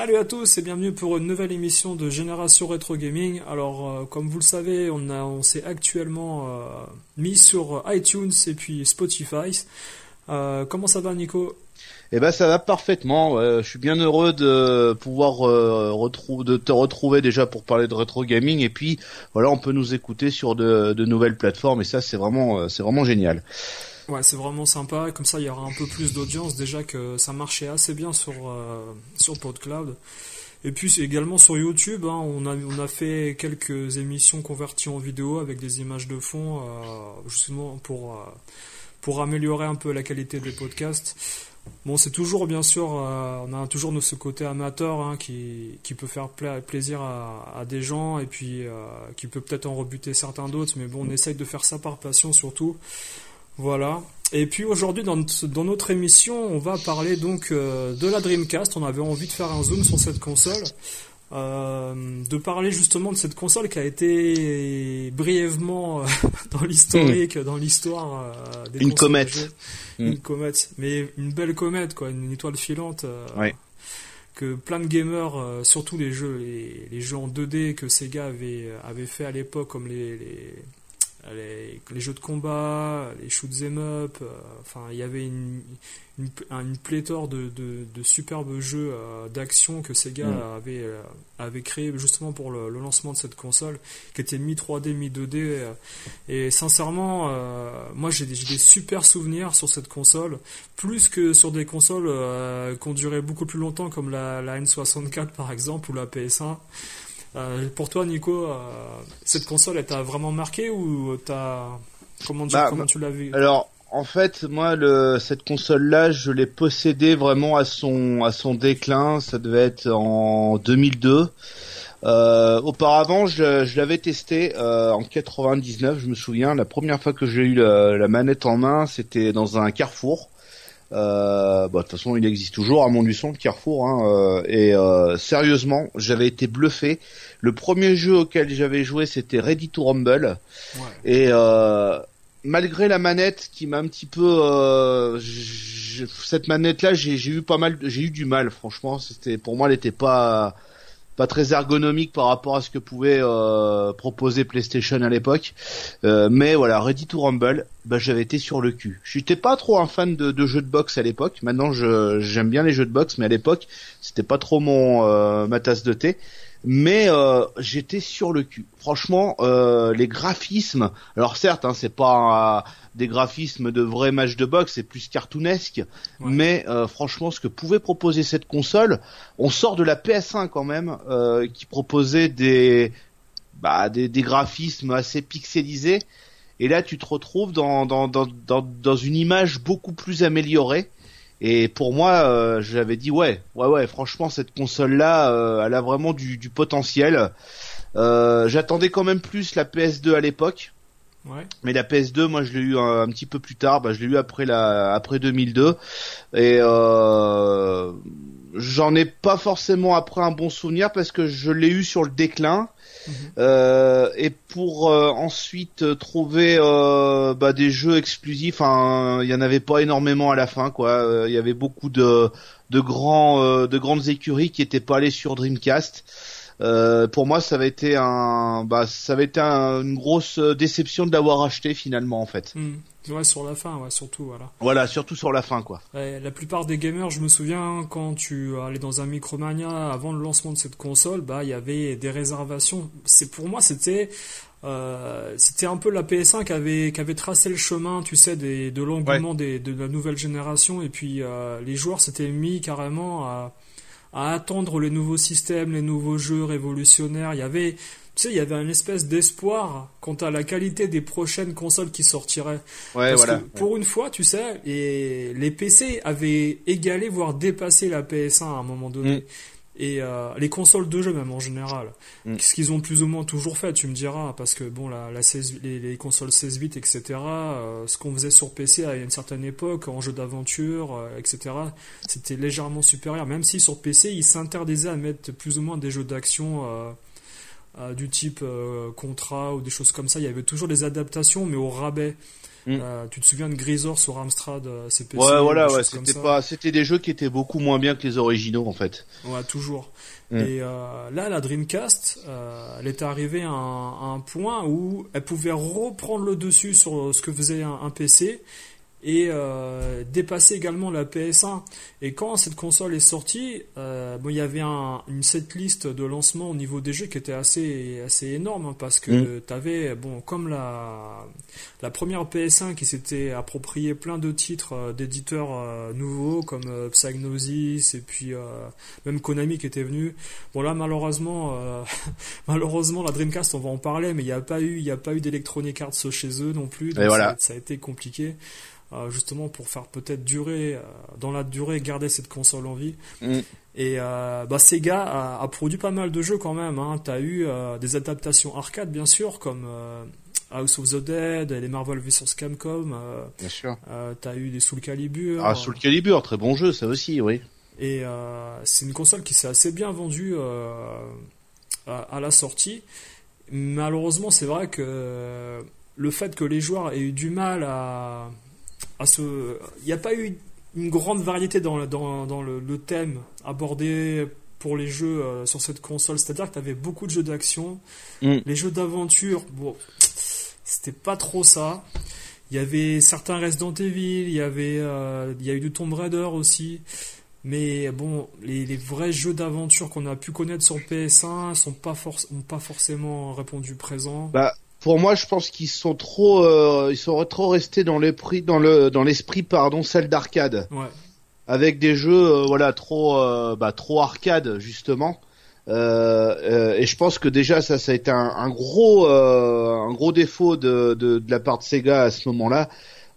Salut à tous et bienvenue pour une nouvelle émission de Génération Retro Gaming. Alors, euh, comme vous le savez, on, s'est actuellement euh, mis sur iTunes et puis Spotify. Euh, comment ça va, Nico? Eh ben, ça va parfaitement. je suis bien heureux de pouvoir de te retrouver déjà pour parler de Retro Gaming et puis voilà, on peut nous écouter sur de, de nouvelles plateformes et ça, c'est vraiment, c'est vraiment génial. Ouais, c'est vraiment sympa. Comme ça, il y aura un peu plus d'audience. Déjà que ça marchait assez bien sur, euh, sur PodCloud. Et puis également sur YouTube, hein, on, a, on a fait quelques émissions converties en vidéo avec des images de fond, euh, justement pour, euh, pour améliorer un peu la qualité des podcasts. Bon, c'est toujours bien sûr, on a toujours ce côté amateur hein, qui, qui peut faire plaisir à, à, des gens et puis qui peut peut-être en rebuter certains d'autres, mais bon, on essaye de faire ça par passion surtout. Voilà. Et puis aujourd'hui dans, dans, notre émission, on va parler donc euh, de la Dreamcast. On avait envie de faire un zoom sur cette console, euh, de parler justement de cette console qui a été brièvement euh, dans l'historique, hmm. dans l'histoire des une comète, hmm. une comète, mais une belle comète quoi, une étoile filante. Que plein de gamers, surtout les jeux, les, les, jeux en 2D que Sega avait avait fait à l'époque, comme les, les les, les, jeux de combat, les shoot them up, euh, enfin il y avait une, une, une pléthore de, de, de, superbes jeux euh, d'action que Sega mm. avait, euh, avait créé justement pour le, le, lancement de cette console, qui était mi 3D, mi 2D. et sincèrement, moi j'ai des, des, super souvenirs sur cette console, plus que sur des consoles qui ont duré beaucoup plus longtemps comme la, la N64 par exemple ou la PS1. Euh, pour toi, Nico, euh, cette console, elle t'a vraiment marqué ou t'as comment, dire, bah, comment tu l'as vu? Alors, en fait, moi, le, cette console-là, je l'ai possédée vraiment à son à son déclin. Ça devait être en 2002. Euh, auparavant, je, je l'avais testé euh, en 99. Je me souviens, la première fois que j'ai eu la, la, manette en main, c'était dans un Carrefour. Euh, bah, de toute façon, il existe toujours à Montluçon, le Carrefour. Hein, euh, et euh, sérieusement, j'avais été bluffé. Le premier jeu auquel j'avais joué, c'était Ready to Rumble. Ouais. Et euh, malgré la manette qui m'a un petit peu, euh, cette manette-là, j'ai eu pas mal, j'ai eu du mal. Franchement, c'était pour moi, elle n'était pas pas très ergonomique par rapport à ce que pouvait euh, proposer PlayStation à l'époque. Euh, mais voilà, Ready to Rumble, bah, j'avais été sur le cul. J'étais pas trop un fan de, de jeux de boxe à l'époque. Maintenant, j'aime bien les jeux de boxe, mais à l'époque, c'était pas trop mon euh, ma tasse de thé mais euh, j'étais sur le cul. Franchement, euh, les graphismes, alors certes, hein, c'est pas des graphismes de vrais matchs de boxe, c'est plus cartoonesque, mais euh, franchement, ce que pouvait proposer cette console, on sort de la PS1 quand même, qui proposait des, bah, des, des graphismes assez pixelisés, et là, tu te retrouves dans, dans, dans, dans, dans une image beaucoup plus améliorée et pour moi, euh, j'avais dit ouais, ouais, ouais. Franchement, cette console-là, euh, elle a vraiment du, du potentiel. Euh, J'attendais quand même plus la PS2 à l'époque. Ouais. Mais la PS2, moi, je l'ai eu un, petit peu plus tard. Bah, je l'ai eu après la, après 2002. Et euh, j'en ai pas forcément après un bon souvenir parce que je l'ai eu sur le déclin. Euh, et pour euh, ensuite trouver euh, bah, des jeux exclusifs, il y en avait pas énormément à la fin, quoi. Il y avait beaucoup de de grands de grandes écuries qui étaient pas allées sur Dreamcast. Pour moi, ça avait été un, bah, ça avait été une grosse déception de l'avoir acheté finalement en fait. Mhm. Ouais, sur la fin, ouais, surtout, voilà. Voilà, surtout sur la fin, quoi. la plupart des gamers, je me souviens, quand tu allais dans un Micromania avant le lancement de cette console, bah, il y avait des réservations. C'est pour moi, c'était euh, c'était un peu la PS1 qui avait, qui avait tracé le chemin, tu sais, des, de l'engouement des, de la nouvelle génération. Et puis euh, les joueurs s'étaient mis carrément à, à attendre les nouveaux systèmes, les nouveaux jeux révolutionnaires. Il y avait, tu sais, il y avait une espèce d'espoir quant à la qualité des prochaines consoles qui sortiraient. Ouais, Parce voilà. que pour une fois, tu sais, et les PC avaient égalé, voire dépassé la PS1 à un moment donné. Mm. Et euh, les consoles de jeu même en général, Mm. ce qu'ils ont plus ou moins toujours fait, tu me diras, parce que bon, la, la 16 les, les consoles 16 bits, etc., euh, ce qu'on faisait sur PC à une certaine époque, en jeu d'aventure, euh, etc., c'était légèrement supérieur, même si sur PC, ils s'interdisaient à mettre plus ou moins des jeux d'action du type euh, Contra ou des choses comme ça. Il y avait toujours des adaptations, mais au rabais. Mm. Euh, tu te souviens de Grisor sur Amstrad euh, CPC Ouais, voilà, ouais, c'était pas, c'était des jeux qui étaient beaucoup moins bien que les originaux en fait. Ouais, toujours. Mm. Et euh, là, la Dreamcast, euh, elle était arrivée à un, à un point où elle pouvait reprendre le dessus sur ce que faisait un, un PC et euh, dépasser également la PS1. Et quand cette console est sortie, euh, bon, il y avait un, une setlist de lancement au niveau des jeux qui était assez assez énorme hein, parce que Mm. tu avais bon comme la la première PS1 qui s'était approprié plein de titres euh, d'éditeurs euh, nouveaux comme euh, Psygnosis et puis euh, même Konami qui était venu. Bon là malheureusement euh, malheureusement la Dreamcast on va en parler mais il n'y a pas eu il y a pas eu d'Electronic Arts chez eux non plus. Donc Et voilà. ça, ça a été compliqué. Euh, justement pour faire peut-être durer euh, dans la durée garder cette console en vie Mm. et euh, bah, Sega a, a produit pas mal de jeux quand même hein. t'as eu euh, des adaptations arcade bien sûr comme euh, House of the Dead les Marvel vs Capcom Bien sûr. euh, t'as eu des Soul Calibur Ah, Soul Calibur, très bon jeu, ça aussi, oui. et c'est une console qui s'est assez bien vendue à, à la sortie. Malheureusement, c'est vrai que le fait que les joueurs aient eu du mal à, à. Il n'y a pas eu une grande variété dans, le- dans, dans le, le thème abordé pour les jeux euh, sur cette console. C'est-à-dire que tu avais beaucoup de jeux d'action. Mm. Les jeux d'aventure, bon, c'était pas trop ça. Il y avait certains Resident Evil, il y avait, euh, il y a eu du Tomb Raider aussi. Mais bon, les, les vrais jeux d'aventure qu'on a pu connaître sur PS1 sont pas forc- ont pas forcément répondu présent. Bah, pour moi, je pense qu'ils sont trop, euh, ils sont trop restés dans l'esprit, dans le, dans l'esprit, pardon, celle d'arcade, Ouais. avec des jeux, euh, voilà, trop, euh, bah, trop arcade justement. Euh, euh, et je pense que déjà ça, ça a été un, un gros, euh, un gros défaut de, de, de la part de Sega à ce moment-là.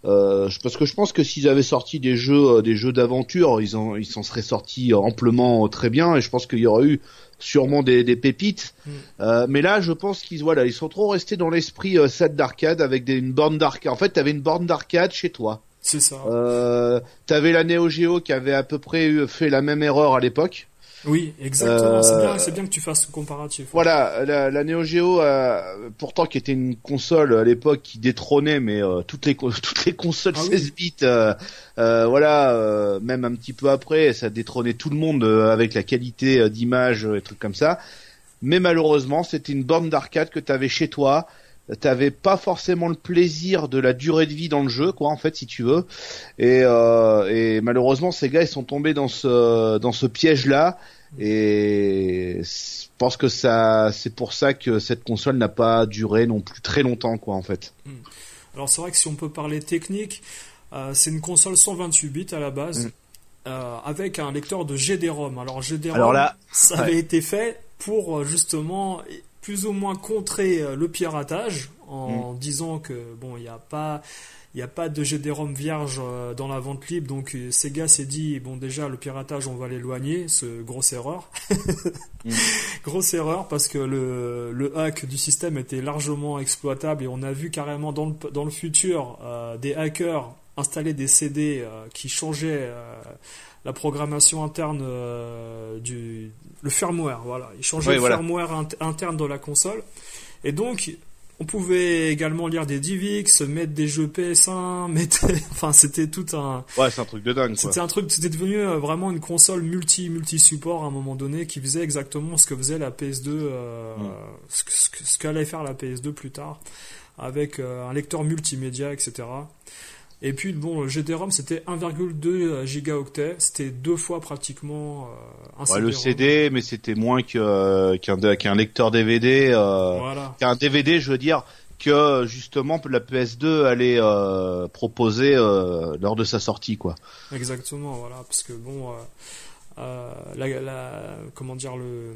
Euh, parce que je pense que s'ils avaient sorti des jeux, euh, des jeux d'aventure, ils en, ils s'en seraient sortis amplement très bien. Et je pense qu'il y aurait eu sûrement des, des pépites. Mm. Euh, mais là, je pense qu'ils voilà, ils sont trop restés dans l'esprit euh, set d'arcade avec des, une borne d'arcade. En fait, t'avais une borne d'arcade chez toi. C'est ça. Euh, t'avais la Neo Geo qui avait à peu près fait la même erreur à l'époque. Oui, exactement. C'est Euh, bien, c'est bien que tu fasses ce comparatif. Voilà, la, la Neo Geo, euh, pourtant qui était une console à l'époque qui détrônait, mais euh, toutes les toutes les consoles Ah oui. 16 bits, euh, euh, voilà, euh, même un petit peu après, ça détrônait tout le monde euh, avec la qualité euh, d'image euh, et trucs comme ça. Mais malheureusement, c'était une borne d'arcade que t'avais chez toi. T'avais pas forcément le plaisir de la durée de vie dans le jeu, quoi, en fait, si tu veux. Et, euh, et malheureusement, ces gars, ils sont tombés dans ce dans ce piège-là. Et je pense que ça, c'est pour ça que cette console n'a pas duré non plus très longtemps, quoi, en fait. Alors c'est vrai que si on peut parler technique, euh, c'est une console 128 bits à la base, Mm. euh, avec un lecteur de GD-ROM. Alors GD-ROM, là, ça avait été fait pour euh, justement plus ou moins contrer le piratage en Mm. disant que bon, il n'y a pas il n'y a pas de GD-ROM vierge euh, dans la vente libre, donc euh, Sega s'est dit bon déjà le piratage on va l'éloigner, ce grosse erreur, Mm. grosse erreur parce que le, le hack du système était largement exploitable et on a vu carrément dans le, dans le futur euh, des hackers installer des CD euh, qui changeaient euh, la programmation interne euh, du le firmware voilà ils changeaient Oui, le voilà. firmware int- interne de la console et donc on pouvait également lire des DivX, mettre des jeux PS1, mettre, enfin c'était tout un, ouais, c'est un truc de dingue, c'était un truc, c'était devenu euh, vraiment une console multi multi support à un moment donné qui faisait exactement ce que faisait la PS2, euh, Mm. ce qu'allait faire la PS2 plus tard, avec euh, un lecteur multimédia, etc. Et puis bon, le GD-ROM c'était 1,2 gigaoctets, c'était deux fois pratiquement euh, un ouais, le CD, mais c'était moins que qu'un lecteur DVD. Euh, voilà. Qu'un DVD, je veux dire que justement la PS2 allait euh, proposer euh, lors de sa sortie, quoi. Exactement, voilà, parce que bon, euh, la, la, comment dire le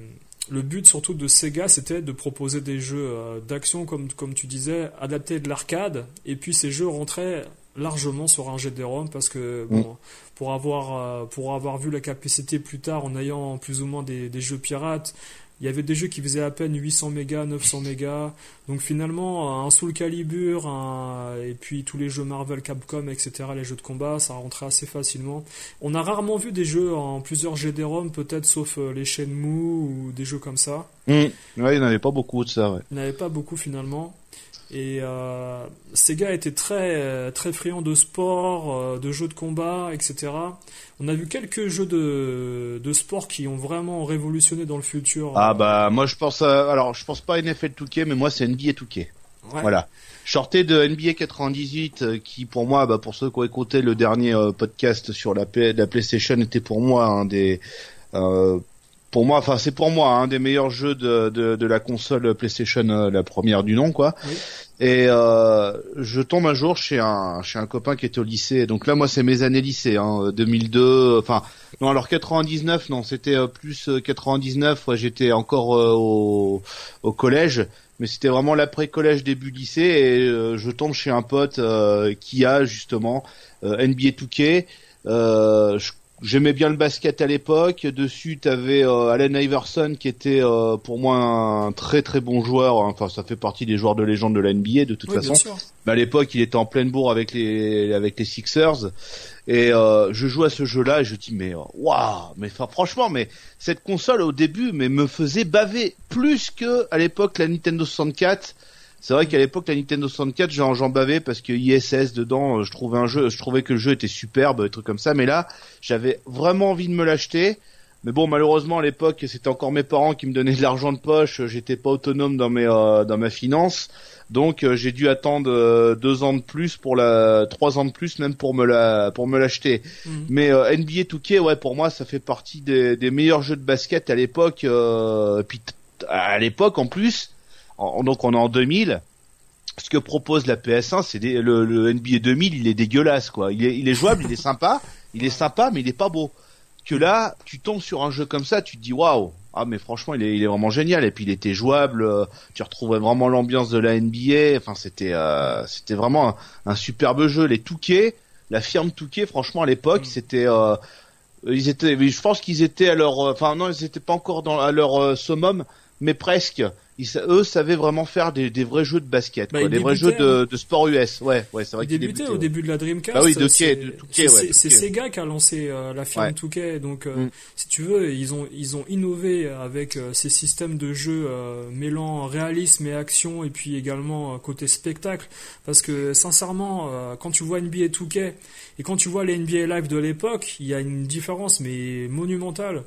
le but surtout de Sega, c'était de proposer des jeux d'action, comme, comme tu disais, adaptés de l'arcade, et puis ces jeux rentraient largement sur un GD-ROM parce que bon, mm. pour avoir pour avoir vu la capacité plus tard en ayant plus ou moins des, des jeux pirates, il y avait des jeux qui faisaient à peine 800 mégas, 900 mégas. Donc finalement, un Soul Calibur, un... et puis tous les jeux Marvel, Capcom, etc., les jeux de combat, ça rentrait assez facilement. On a rarement vu des jeux en plusieurs GD-ROM, peut-être sauf euh, les Shenmue ou des jeux comme ça. Mmh. Ouais, il n'y en avait pas beaucoup de ça, ouais. Il n'y en avait pas beaucoup finalement. Et euh, Sega était très très friand de sport, euh, de jeux de combat, etc. On a vu quelques jeux de, de sport qui ont vraiment révolutionné dans le futur. Ah bah moi je pense à, alors je pense pas à NFL 2K mais moi c'est NBA 2K. Voilà. Je sortais de NBA 98 euh, qui pour moi bah pour ceux qui ont écouté le dernier euh, podcast sur la, la PlayStation était pour moi un des euh, pour moi, enfin c'est pour moi un des meilleurs jeux de, de, de la console PlayStation, euh, la première du nom, quoi. Et euh, je tombe un jour chez un chez un copain qui était au lycée. Donc là, moi, c'est mes années lycée, hein, 2002. Enfin, non, alors 99, non, c'était euh, plus 99. Ouais, j'étais encore au, au collège, mais c'était vraiment l'après-collège, début lycée. Et je tombe chez un pote qui a justement NBA 2K. Euh, je J'aimais bien le basket à l'époque. Dessus, tu avais euh, Allen Iverson qui était euh, pour moi un très très bon joueur. Enfin, ça fait partie des joueurs de légende de la NBA de toute façon. Mais à l'époque, il était en pleine bourre avec les avec les Sixers. Et euh, je joue à ce jeu-là et je dis mais waouh, mais franchement, mais cette console au début, mais me faisait baver plus que à l'époque la Nintendo 64 c'est vrai qu'à l'époque la Nintendo 64 j'en bavais parce que ISS dedans je trouvais un jeu je trouvais que le jeu était superbe des trucs comme ça. Mais là j'avais vraiment envie de me l'acheter. Mais bon malheureusement à l'époque c'était encore mes parents qui me donnaient de l'argent de poche. J'étais pas autonome dans mes euh, dans ma finance. Donc euh, j'ai dû attendre euh, deux ans de plus pour la trois ans de plus même pour me la pour me l'acheter. Mhm. mais NBA 2K ouais pour moi ça fait partie des, des meilleurs jeux de basket à l'époque puis à l'époque en plus donc on est en 2000. Ce que propose la PS1, c'est le, le, NBA 2000, il est dégueulasse quoi. Il est, il est jouable, il est sympa, il est sympa, mais il est pas beau. Que là, tu tombes sur un jeu comme ça, tu te dis waouh, ah mais franchement il est, il est vraiment génial et puis il était jouable euh, tu retrouvais vraiment l'ambiance de la NBA enfin c'était euh, c'était vraiment un, superbe jeu les Touquet la firme Touquet franchement à l'époque mm. c'était euh, ils étaient je pense qu'ils étaient à leur enfin non ils étaient pas encore dans à leur summum mais presque eux savaient vraiment faire des, des, vrais jeux de basket, bah, des vrais jeux de, de, sport US. Ouais, ouais, c'est vrai qu'ils débutaient au début de la Dreamcast. Ah oui, de C'est Sega qui a lancé euh, la firme ouais. donc euh, mm. si tu veux, ils ont ils ont innové avec euh, ces systèmes de jeux mêlant réalisme et action, et puis également côté spectacle, parce que sincèrement, quand tu vois NBA 2K et quand tu vois les NBA Live de l'époque, il y a une différence mais monumentale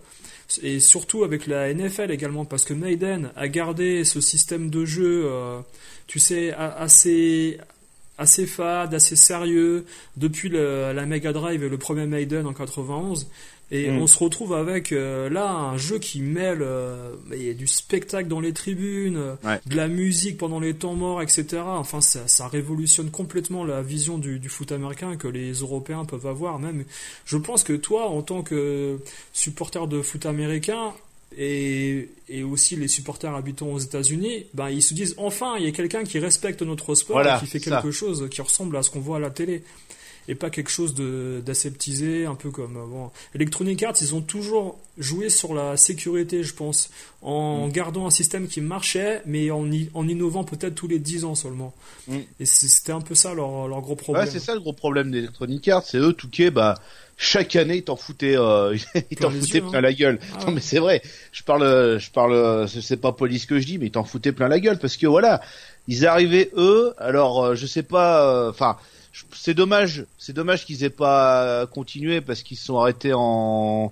et surtout avec la NFL également, parce que Maiden a gardé ce système de jeu, euh, tu sais, assez assez fade, assez sérieux depuis la Mega Drive et le premier Maiden en 91. Et mm. on se retrouve avec euh, là un jeu qui mêle euh, du spectacle dans les tribunes, de la musique pendant les temps morts, etc. Enfin, ça, ça révolutionne complètement la vision du, du, foot américain que les Européens peuvent avoir. Même, je pense que toi, en tant que supporter de foot américain, et, et, aussi les supporters habitants aux États-Unis, ben ils se disent enfin il y a quelqu'un qui respecte notre sport, et qui fait quelque chose qui ressemble à ce qu'on voit à la télé et pas quelque chose d'aseptisé, un peu comme bon. Electronic Arts, ils ont toujours joué sur la sécurité, je pense, en mm. gardant un système qui marchait, mais en, en innovant peut-être tous les 10 ans seulement. Mm. Et c'était un peu ça leur, leur gros problème. Ouais, c'est ça le gros problème d'Electronic Arts, c'est eux, Touquet, bah chaque année ils t'en foutaient euh, ils t'en foutaient plein hein. la gueule ah non mais c'est vrai je parle je parle c'est pas police que je dis mais ils t'en foutaient plein la gueule parce que voilà ils arrivaient eux alors euh, je sais pas euh, enfin c'est dommage, c'est dommage qu'ils aient pas continué parce qu'ils se sont arrêtés en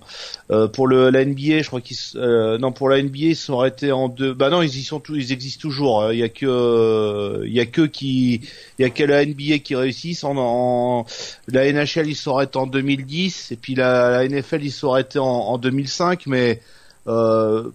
euh, pour le la NBA, je crois qu'ils euh, non pour la NBA ils se sont arrêtés en deux. Bah non, ils y sont tous, ils existent toujours. Il y a que il y a que qui il y a que la NBA qui réussissent en, en la NHL ils sont arrêtés en 2010 et puis la, la NFL ils sont arrêtés en, en 2005 mais euh,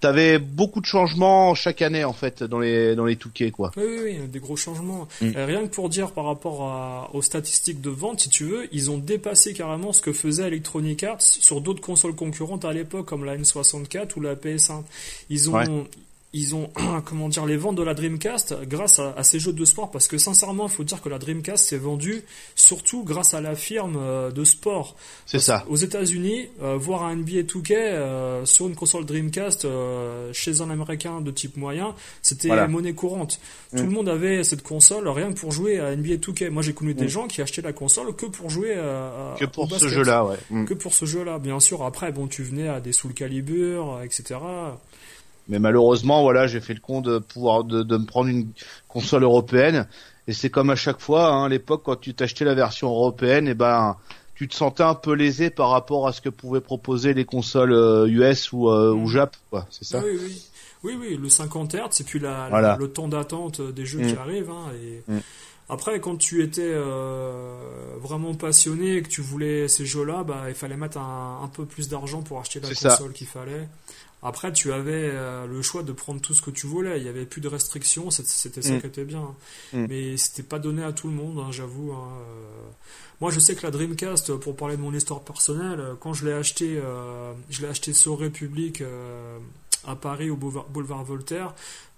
t'avais beaucoup de changements chaque année en fait dans les dans les touquets quoi. Oui, oui, oui, des gros changements. Mm. Euh, rien que pour dire par rapport à, aux statistiques de vente, si tu veux, ils ont dépassé carrément ce que faisait Electronic Arts sur d'autres consoles concurrentes à l'époque comme la N64 ou la PS1. Ils ont ils ont comment dire les ventes de la Dreamcast grâce à, ces jeux de sport parce que sincèrement il faut dire que la Dreamcast s'est vendue surtout grâce à la firme euh, de sport. C'est ça. aux États-Unis euh, voir un NBA 2K euh, sur une console Dreamcast chez un américain de type moyen c'était monnaie courante. Tout mm. le monde avait cette console rien que pour jouer à NBA 2K moi j'ai connu des mm. gens qui achetaient la console que pour jouer à, que pour ce jeu là ouais. Mm. que pour ce jeu là bien sûr. Après bon tu venais à des Soul Calibur etc mais malheureusement, voilà, j'ai fait le con de pouvoir de, de, me prendre une console européenne. Et c'est comme à chaque fois, hein, à l'époque, quand tu t'achetais la version européenne, et eh ben, tu te sentais un peu lésé par rapport à ce que pouvaient proposer les consoles US euh, ou, euh, ou mm. Jap, quoi. C'est ça? Oui, oui. Oui, oui, le 50 Hz, c'est puis la, le temps d'attente des jeux qui mm. arrivent. Hein, et... Mm. Après, quand tu étais euh, vraiment passionné et que tu voulais ces jeux-là, bah, il fallait mettre un, un peu plus d'argent pour acheter la console qu'il fallait. Après, tu avais euh, le choix de prendre tout ce que tu voulais. Il n'y avait plus de restrictions. C'était ça mm. qui était bien. Mm. Mais c'était pas donné à tout le monde, hein, j'avoue. Hein, euh. Moi, je sais que la Dreamcast, pour parler de mon histoire personnelle, quand je l'ai acheté, euh, je l'ai acheté sur République à Paris au boulevard Voltaire.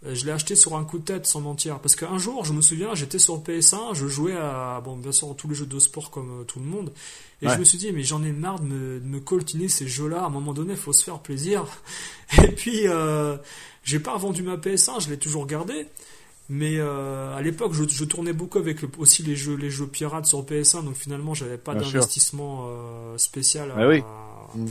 Euh, je l'ai acheté sur un coup de tête, sans mentir. Parce qu'un jour, je me souviens, j'étais sur PS1, je jouais à, bon, bien sûr, tous les jeux de sport comme euh, tout le monde. Et je me suis dit, mais j'en ai marre de me, de me coltiner ces jeux-là. À un moment donné, il faut se faire plaisir. Et puis, euh, j'ai pas vendu ma PS1, je l'ai toujours gardé. Mais euh, à l'époque, je, je, tournais beaucoup avec aussi les jeux, les jeux pirates sur PS1, donc finalement, j'avais pas d'investissement euh, spécial bah à, oui. Mm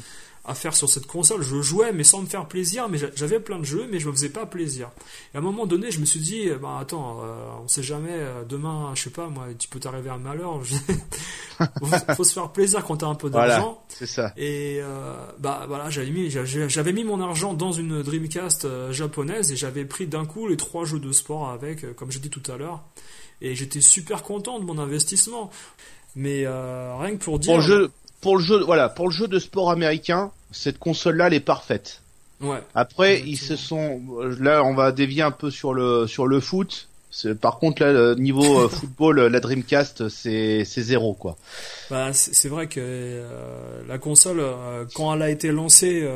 à faire sur cette console. Je jouais, mais sans me faire plaisir, mais j'avais plein de jeux, mais je me faisais pas plaisir. Et à un moment donné, je me suis dit, bah attends, euh, on sait jamais, euh, demain, je sais pas, moi, tu peux t'arriver un malheur. faut, faut se faire plaisir quand t'as un peu d'argent. c'est ça. Et euh, bah voilà, j'avais mis, j'avais mis mon argent dans une Dreamcast japonaise et j'avais pris d'un coup les trois jeux de sport avec, comme j'ai dit tout à l'heure. Et j'étais super content de mon investissement. Mais rien que pour dire. Pour le jeu, pour le jeu, voilà, pour le jeu de sport américain, cette console-là, elle est parfaite. Ouais. Après, ils se sont, là, on va dévier un peu sur le sur le foot. Par contre, là, niveau euh, football, la Dreamcast, c'est c'est zéro quoi. Bah, c'est vrai que euh, la console, euh, quand elle a été lancée,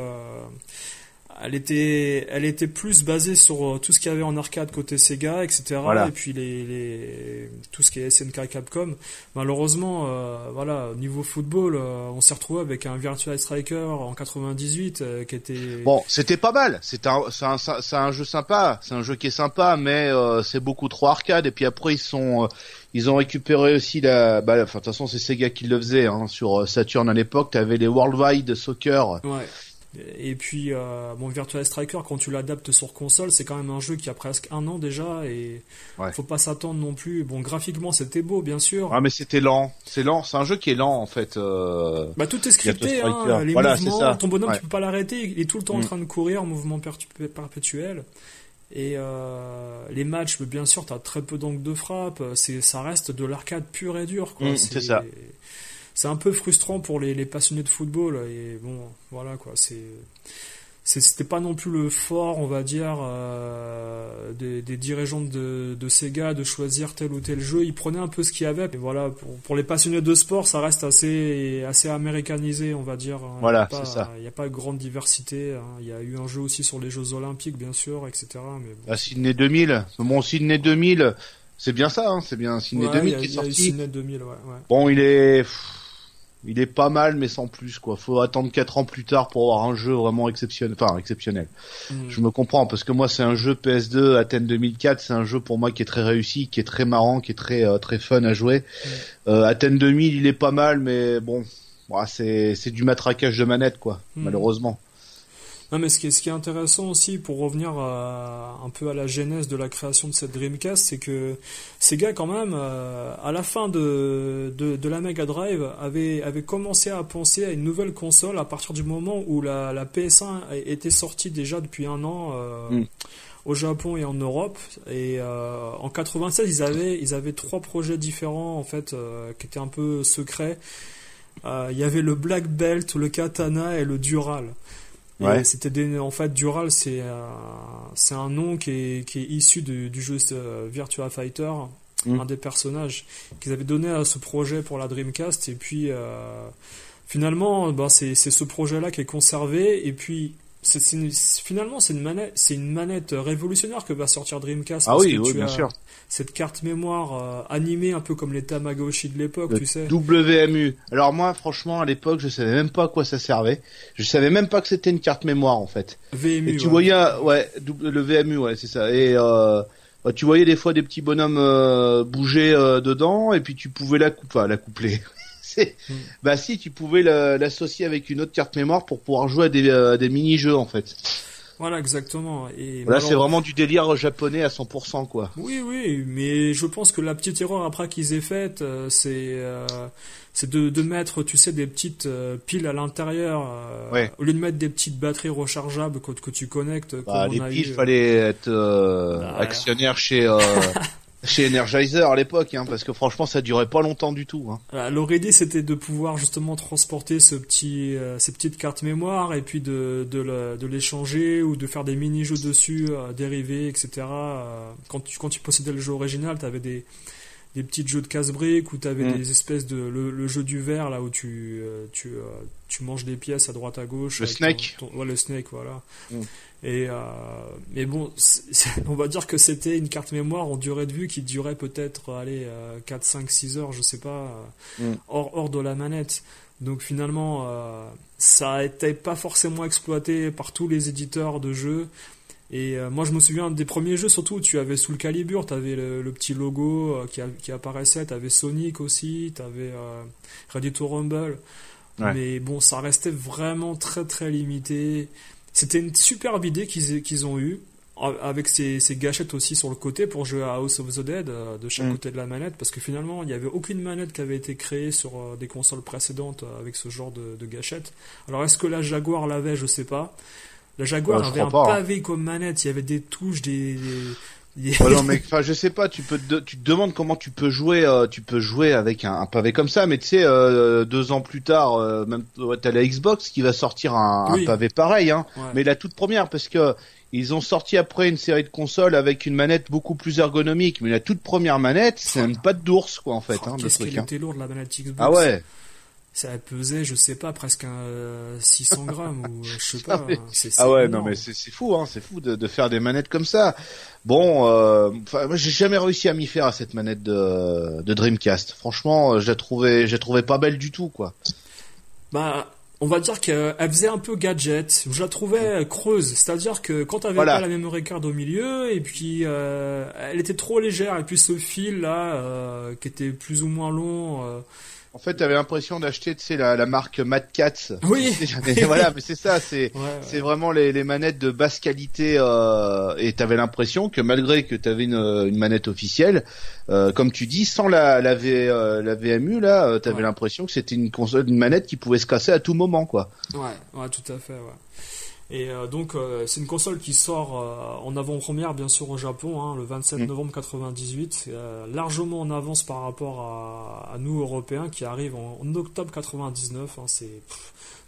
elle était, elle était plus basée sur euh, tout ce qu'il y avait en arcade côté Sega, etc. Et puis les, les, tout ce qui est SNK Capcom. Malheureusement, euh, voilà, niveau football, euh, on s'est retrouvé avec un Virtua Striker en 98 qui était. Bon, c'était pas mal. C'est un, c'est un, c'est un jeu sympa. C'est un jeu qui est sympa, mais c'est beaucoup trop arcade. Et puis après, ils sont ils ont récupéré aussi la bah enfin de toute façon c'est Sega qui le faisait hein, sur Saturn à l'époque tu avais les Worldwide Soccer ouais. Et puis, euh, bon, Virtua Striker, quand tu l'adaptes sur console, c'est quand même un jeu qui a presque un an déjà et ouais. faut pas s'attendre non plus. Bon, graphiquement, c'était beau, bien sûr. Ah, mais c'était lent. C'est lent. C'est un jeu qui est lent, en fait. Euh... Bah, tout est scripté, hein, les mouvements. Ton bonhomme, tu peux pas l'arrêter. Il est tout le temps en mm. train de courir, mouvement perpétuel. Et euh, les matchs, bien sûr, tu as très peu d'angles de frappe. C'est, ça reste de l'arcade pur et dur. Quoi. Mm, c'est ça c'est un peu frustrant pour les, les, passionnés de football et bon voilà quoi c'est c'était pas non plus le fort on va dire euh, des, des, dirigeants de, de, Sega de choisir tel ou tel jeu ils prenaient un peu ce qu'il y avait mais voilà pour, pour, les passionnés de sport ça reste assez assez américanisé on va dire voilà c'est ça il n'y a pas de grande diversité hein. il y a eu un jeu aussi sur les Jeux Olympiques bien sûr etc mais bon. Sydney 2000 mon Sydney 2000 c'est bien ça hein. c'est bien Sydney 2000 qui est sorti Sydney 2000 ouais, ouais. bon il est il est pas mal mais sans plus quoi. Faut attendre 4 ans plus tard pour avoir un jeu vraiment exceptionnel. Enfin exceptionnel. Mm. Je me comprends parce que moi c'est un jeu PS2 Athènes 2004, c'est un jeu pour moi qui est très réussi, qui est très marrant, qui est très euh, très fun à jouer. Mm. Euh, Athènes 2000 il est pas mal mais bon, c'est c'est du matraquage de manette quoi, mm. malheureusement. Non, mais ce qui, est, ce qui est intéressant aussi, pour revenir un peu à la genèse de la création de cette Dreamcast, c'est que ces gars, quand même, euh, à la fin de, de, de, la Mega Drive, avaient, avaient commencé à penser à une nouvelle console à partir du moment où la, la PS1 était sortie déjà depuis un an. Euh, mm. au Japon et en Europe et euh, en 96 ils avaient ils avaient trois projets différents en fait euh, qui étaient un peu secrets euh, il y avait le Black Belt le Katana et le Dural c'était en fait Dural, c'est c'est un nom qui est, qui est issu du, du jeu euh, Virtua Fighter, mm. un des personnages qu'ils avaient donné à ce projet pour la Dreamcast. Et puis euh, finalement ben, c'est ce projet-là qui est conservé. Et puis finalement, c'est une manette, c'est une manette révolutionnaire que va sortir Dreamcast. Ah oui, oui, bien sûr. Cette carte mémoire euh, animée un peu comme les Tamagotchi de l'époque, tu sais. WMU. Alors moi, franchement, à l'époque, je savais même pas à quoi ça servait. Je savais même pas que c'était une carte mémoire en fait. VMU. Et tu voyais, ouais, le VMU, ouais, c'est ça. Et euh, tu voyais des fois des petits bonhommes euh, bouger euh, dedans, et puis tu pouvais la couper, la coupler. Mm. Bah si, tu pouvais l'associer avec une autre carte mémoire pour pouvoir jouer à des, euh, des mini-jeux en fait. Voilà, exactement. Et là, c'est vraiment du délire japonais à 100%, quoi. Oui, oui, mais je pense que la petite erreur après qu'ils aient faite, euh, c'est euh, c'est de, de mettre, tu sais, des petites piles à l'intérieur, au lieu de mettre des petites batteries rechargeables que, que tu connectes. Bah, les piles, fallait être bah, actionnaire chez chez Energizer à l'époque, hein, parce que franchement, ça durait pas longtemps du tout. Hein. Idée, c'était de pouvoir justement transporter ce petit, euh, ces petites cartes mémoire et puis de, de, l'échanger ou de faire des mini-jeux dessus, euh, dérivés, etc. Euh, quand, tu, quand tu possédais le jeu original, tu avais des, des petits jeux de casse-briques où tu avais mm. des espèces de le, jeu du verre là où tu tu, tu manges des pièces à droite à gauche le snake ouais, le snake voilà mm. Et euh, mais bon, on va dire que c'était une carte mémoire en durée de vue qui durait peut-être allez 4 5 6 heures, je sais pas, euh, mm. hors hors de la manette. Donc finalement euh, ça été pas forcément exploité par tous les éditeurs de jeux. Et euh, moi je me souviens des premiers jeux surtout, tu avais sous le calibre, tu avais le, petit logo euh, qui, qui apparaissait, tu avais Sonic aussi, tu avais Ready to Rumble. Mais bon, ça restait vraiment très très limité. C'était une superbe idée qu'ils ont eue, avec ces, gâchettes aussi sur le côté pour jouer à House of the Dead euh, de chaque mm. côté de la manette, parce que finalement, il n'y avait aucune manette qui avait été créée sur euh, des consoles précédentes euh, avec ce genre de, de gâchettes. Alors, est-ce que la Jaguar l'avait? Je sais pas. La Jaguar avait un hein. pavé comme manette, il y avait des touches, des, non mais enfin je sais pas, tu peux tu te demandes comment tu peux jouer, euh, tu peux jouer avec un, pavé comme ça, mais tu sais euh, deux ans plus tard, euh, même t'as la Xbox qui va sortir un, pavé pareil, hein, mais la toute première parce que ils ont sorti après une série de consoles avec une manette beaucoup plus ergonomique, mais la toute première manette c'est une patte d'ours quoi en fait. Oh, hein, Qu'est-ce qu'elle hein. était lourde la manette Xbox. Ah ouais ça pesait, je sais pas, presque un 600 grammes ou je sais pas. ah, ah ouais, non mais c'est fou, hein, c'est fou de, de, faire des manettes comme ça. Bon, euh, moi j'ai jamais réussi à m'y faire à cette manette de, de Dreamcast. Franchement, euh, j'ai trouvé, j'ai trouvé pas belle du tout, quoi. Bah, on va dire qu'elle faisait un peu gadget. Je la trouvais creuse, c'est-à-dire que quand t'avais pas la memory card au milieu et puis euh, elle était trop légère et puis ce fil là euh, qui était plus ou moins long. En fait, tu avais l'impression d'acheter, tu sais, la, la marque Mad Cats. Oui. voilà, mais c'est ça, c'est c'est vraiment les, les, manettes de basse qualité euh, et tu avais l'impression que malgré que tu avais une, une, manette officielle, euh, comme tu dis, sans la la, v, euh, la VMU là, euh, tu avais l'impression que c'était une console, une manette qui pouvait se casser à tout moment, quoi. Ouais, ouais, tout à fait, ouais. Et euh, donc euh, c'est une console qui sort euh, en avant-première bien sûr au Japon hein, le 27 mm. novembre 98, largement en avance par rapport à, à nous Européens qui arrivent en, octobre 99. Hein, c'est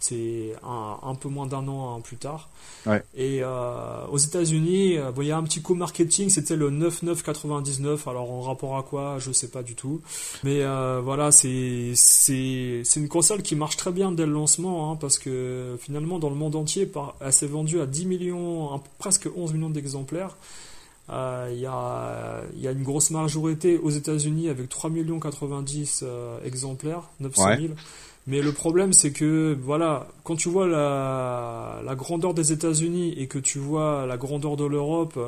c'est un, un, peu moins d'un an hein, plus tard. Ouais. Et euh, aux États-Unis, bon, il y a un petit coup marketing, c'était le 9999. Alors en rapport à quoi, je sais pas du tout. Mais euh, voilà, c'est c'est c'est une console qui marche très bien dès le lancement, hein, parce que finalement dans le monde entier, par, elle s'est vendue à 10 millions, presque 11 millions d'exemplaires. Euh, il y, a, y, a, une grosse majorité aux États-Unis avec 3 millions 90 euh, exemplaires, 900 000. Mais le problème, c'est que, voilà, quand tu vois la, la grandeur des États-Unis et que tu vois la grandeur de l'Europe,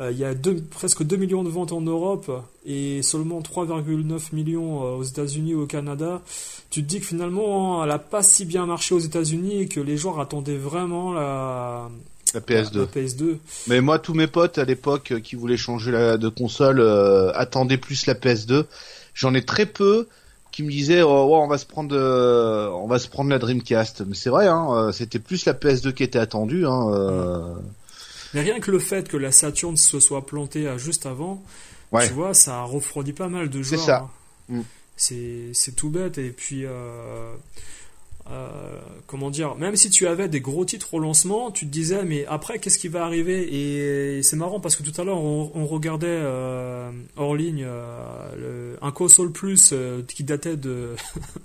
Euh, il y a deux, presque 2 millions de ventes en Europe et seulement 3,9 millions euh, aux États-Unis ou au Canada. Tu te dis que finalement, elle n'a pas si bien marché aux États-Unis et que les joueurs attendaient vraiment la, la PS2. la PS2. Mais moi, tous mes potes à l'époque euh, qui voulaient changer la, de console euh, attendaient plus la PS2. J'en ai très peu qui me disaient oh, on va se prendre euh, on va se prendre la Dreamcast. Mais c'est vrai, hein, euh, c'était plus la PS2 qui était attendue. Hein, euh, Mais rien que le fait que la Saturn se soit plantée à juste avant, Ouais. tu vois, ça refroidit pas mal de C'est joueurs. ça. hein. Mm. C'est c'est tout bête. Et puis, euh, euh, comment dire, même si tu avais des gros titres au lancement, tu te disais, mais après, qu'est-ce qui va arriver? Et c'est marrant parce que tout à l'heure, on, on regardait euh, hors ligne euh, le- un console plus euh, qui datait de,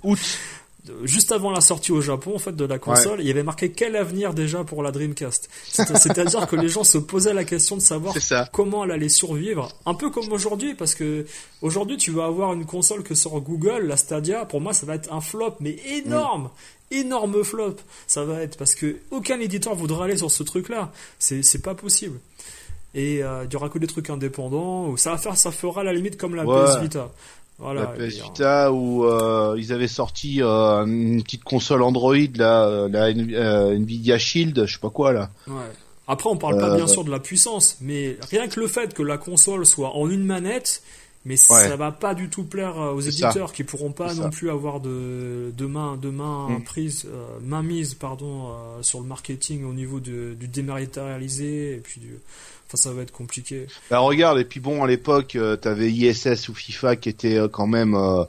Août. juste avant la sortie au Japon en fait de la console. Il y avait marqué quel avenir déjà pour la Dreamcast? C'est- C'est-à-dire que les gens se posaient la question de savoir comment elle allait survivre. Un peu comme aujourd'hui, parce que aujourd'hui, tu vas avoir une console que sort Google, la Stadia. Pour moi, ça va être un flop, mais énorme, énorme flop. Ça va être parce que aucun éditeur voudra aller sur ce truc-là. C'est c'est pas possible. Et euh, il y aura que des trucs indépendants. Ou ça va faire, ça fera à la limite comme la Ouais. PS Vita. Voilà. la PS Vita où euh, ils avaient sorti euh, une petite console Android là, euh, la euh, Nvidia Shield, je sais pas quoi là. Ouais. Après, on parle pas bien sûr de la puissance, mais rien que le fait que la console soit en une manette, mais ça va pas du tout plaire euh, aux C'est ça. éditeurs qui pourront pas non ça. plus avoir de, de main, de main Mm. prise, euh, main mise, pardon, euh, sur le marketing au niveau de- du dématérialisé, et puis du, enfin, ça va être compliqué. Bah regarde, et puis bon, à l'époque, euh, t'avais ISS ou FIFA qui étaient euh, quand même euh,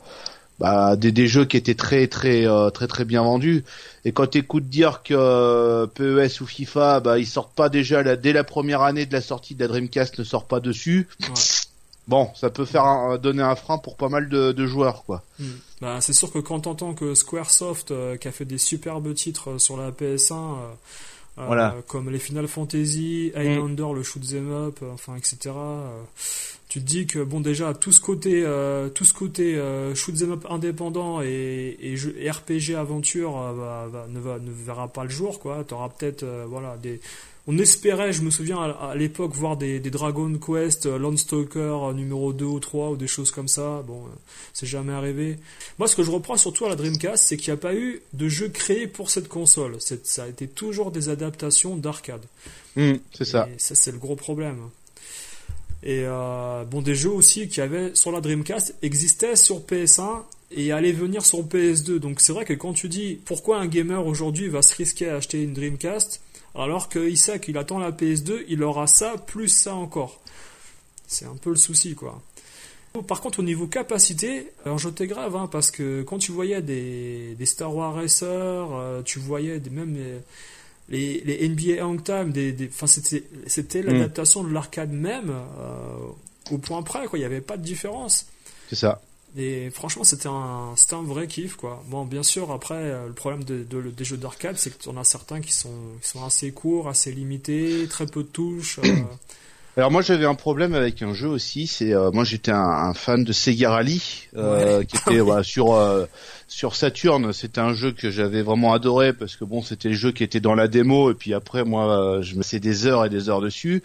bah, des, des jeux qui étaient très très très très bien vendus. Et quand t'écoutes dire que PES ou FIFA, bah ils sortent pas déjà la, dès la première année de la sortie de la Dreamcast, ne sort pas dessus. Ouais. Bon, ça peut faire un- donner un frein pour pas mal de, de joueurs, quoi. Mm. Bah, c'est sûr que quand t'entends que Squaresoft, euh, qui a fait des superbes titres euh, sur la PS1, euh, euh, Voilà. comme les Final Fantasy, Highlander, le shoot 'em up, euh, enfin etc. euh, tu te dis que bon déjà tout ce côté, euh, tout ce côté euh, shoot 'em up indépendant et, et, jeu- et RPG aventure euh, va- va- ne, va, ne verra pas le jour quoi. T'auras peut-être euh, voilà des on espérait, je me souviens à, l'époque, voir des, des Dragon Quest, euh, Landstalker euh, numéro 2 ou 3 ou des choses comme ça. Bon, euh, c'est jamais arrivé. Moi, ce que je reprends surtout à la Dreamcast, c'est qu'il n'y a pas eu de jeu créé pour cette console. Ça a été toujours des adaptations d'arcade. Hum, c'est ça. Et ça, c'est le gros problème. Et euh, bon, des jeux aussi qui avaient sur la Dreamcast existaient sur PS1 et allaient venir sur PS2. Donc c'est vrai que quand tu dis pourquoi un gamer aujourd'hui va se risquer à acheter une Dreamcast alors qu'il sait qu'il attend la PS2, il aura ça plus ça encore. C'est un peu le souci quoi. Par contre, au niveau capacité, alors je t'ai grave, hein, parce que quand tu voyais des, des Star Wars Racers, euh, tu voyais des, même les, les, les NBA Hang Time, des, des, c'était, c'était l'adaptation de l'arcade même, euh, au point près, quoi. Il n'y avait pas de différence. C'est ça. Et franchement, c'était un, un vrai kiff, quoi. Bon, bien sûr, après, euh, le problème de, de- des jeux d'arcade, c'est en as certains qui sont, qui sont assez courts, assez limités, très peu de touches. euh, Alors moi j'avais un problème avec un jeu aussi, c'est euh, moi j'étais un, un fan de Sega Rally euh, Ouais. qui était voilà, sur euh, sur Saturn, c'était un jeu que j'avais vraiment adoré parce que bon c'était le jeu qui était dans la démo et puis après moi euh, je me faisais des heures et des heures dessus.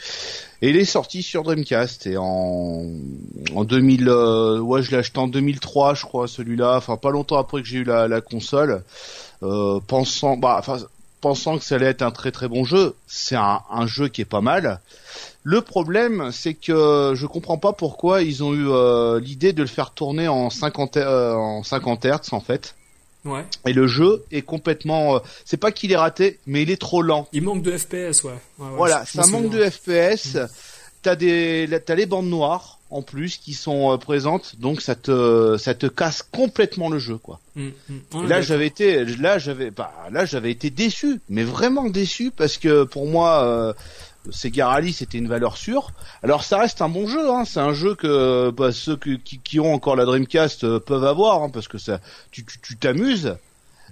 Et il est sorti sur Dreamcast et en en 2000 euh, ouais je l'ai acheté en 2003 je crois celui-là, enfin pas longtemps après que j'ai eu la, la console. Euh, pensant bah enfin pensant que ça allait être un très très bon jeu, c'est un, un jeu qui est pas mal. Le problème, c'est que je comprends pas pourquoi ils ont eu euh, l'idée de le faire tourner en 50 euh, en 50 Hz en fait. ouais. Et le jeu est complètement, euh, c'est pas qu'il est raté, mais il est trop lent. Il manque de FPS, ouais. Ouais, ouais, voilà, ça manque de FPS. T'as des, t'as les bandes noires en plus qui sont euh, présentes, donc ça te, ça te casse complètement le jeu quoi. Mm, mm. Là j'avais été, là j'avais, bah là j'avais été déçu, mais vraiment déçu parce que pour moi, euh, Sega Rally c'était une valeur sûre. Alors ça reste un bon jeu, hein. c'est un jeu que bah, ceux que- qui, qui ont encore la Dreamcast euh, peuvent avoir, hein, parce que ça, tu tu- tu t'amuses,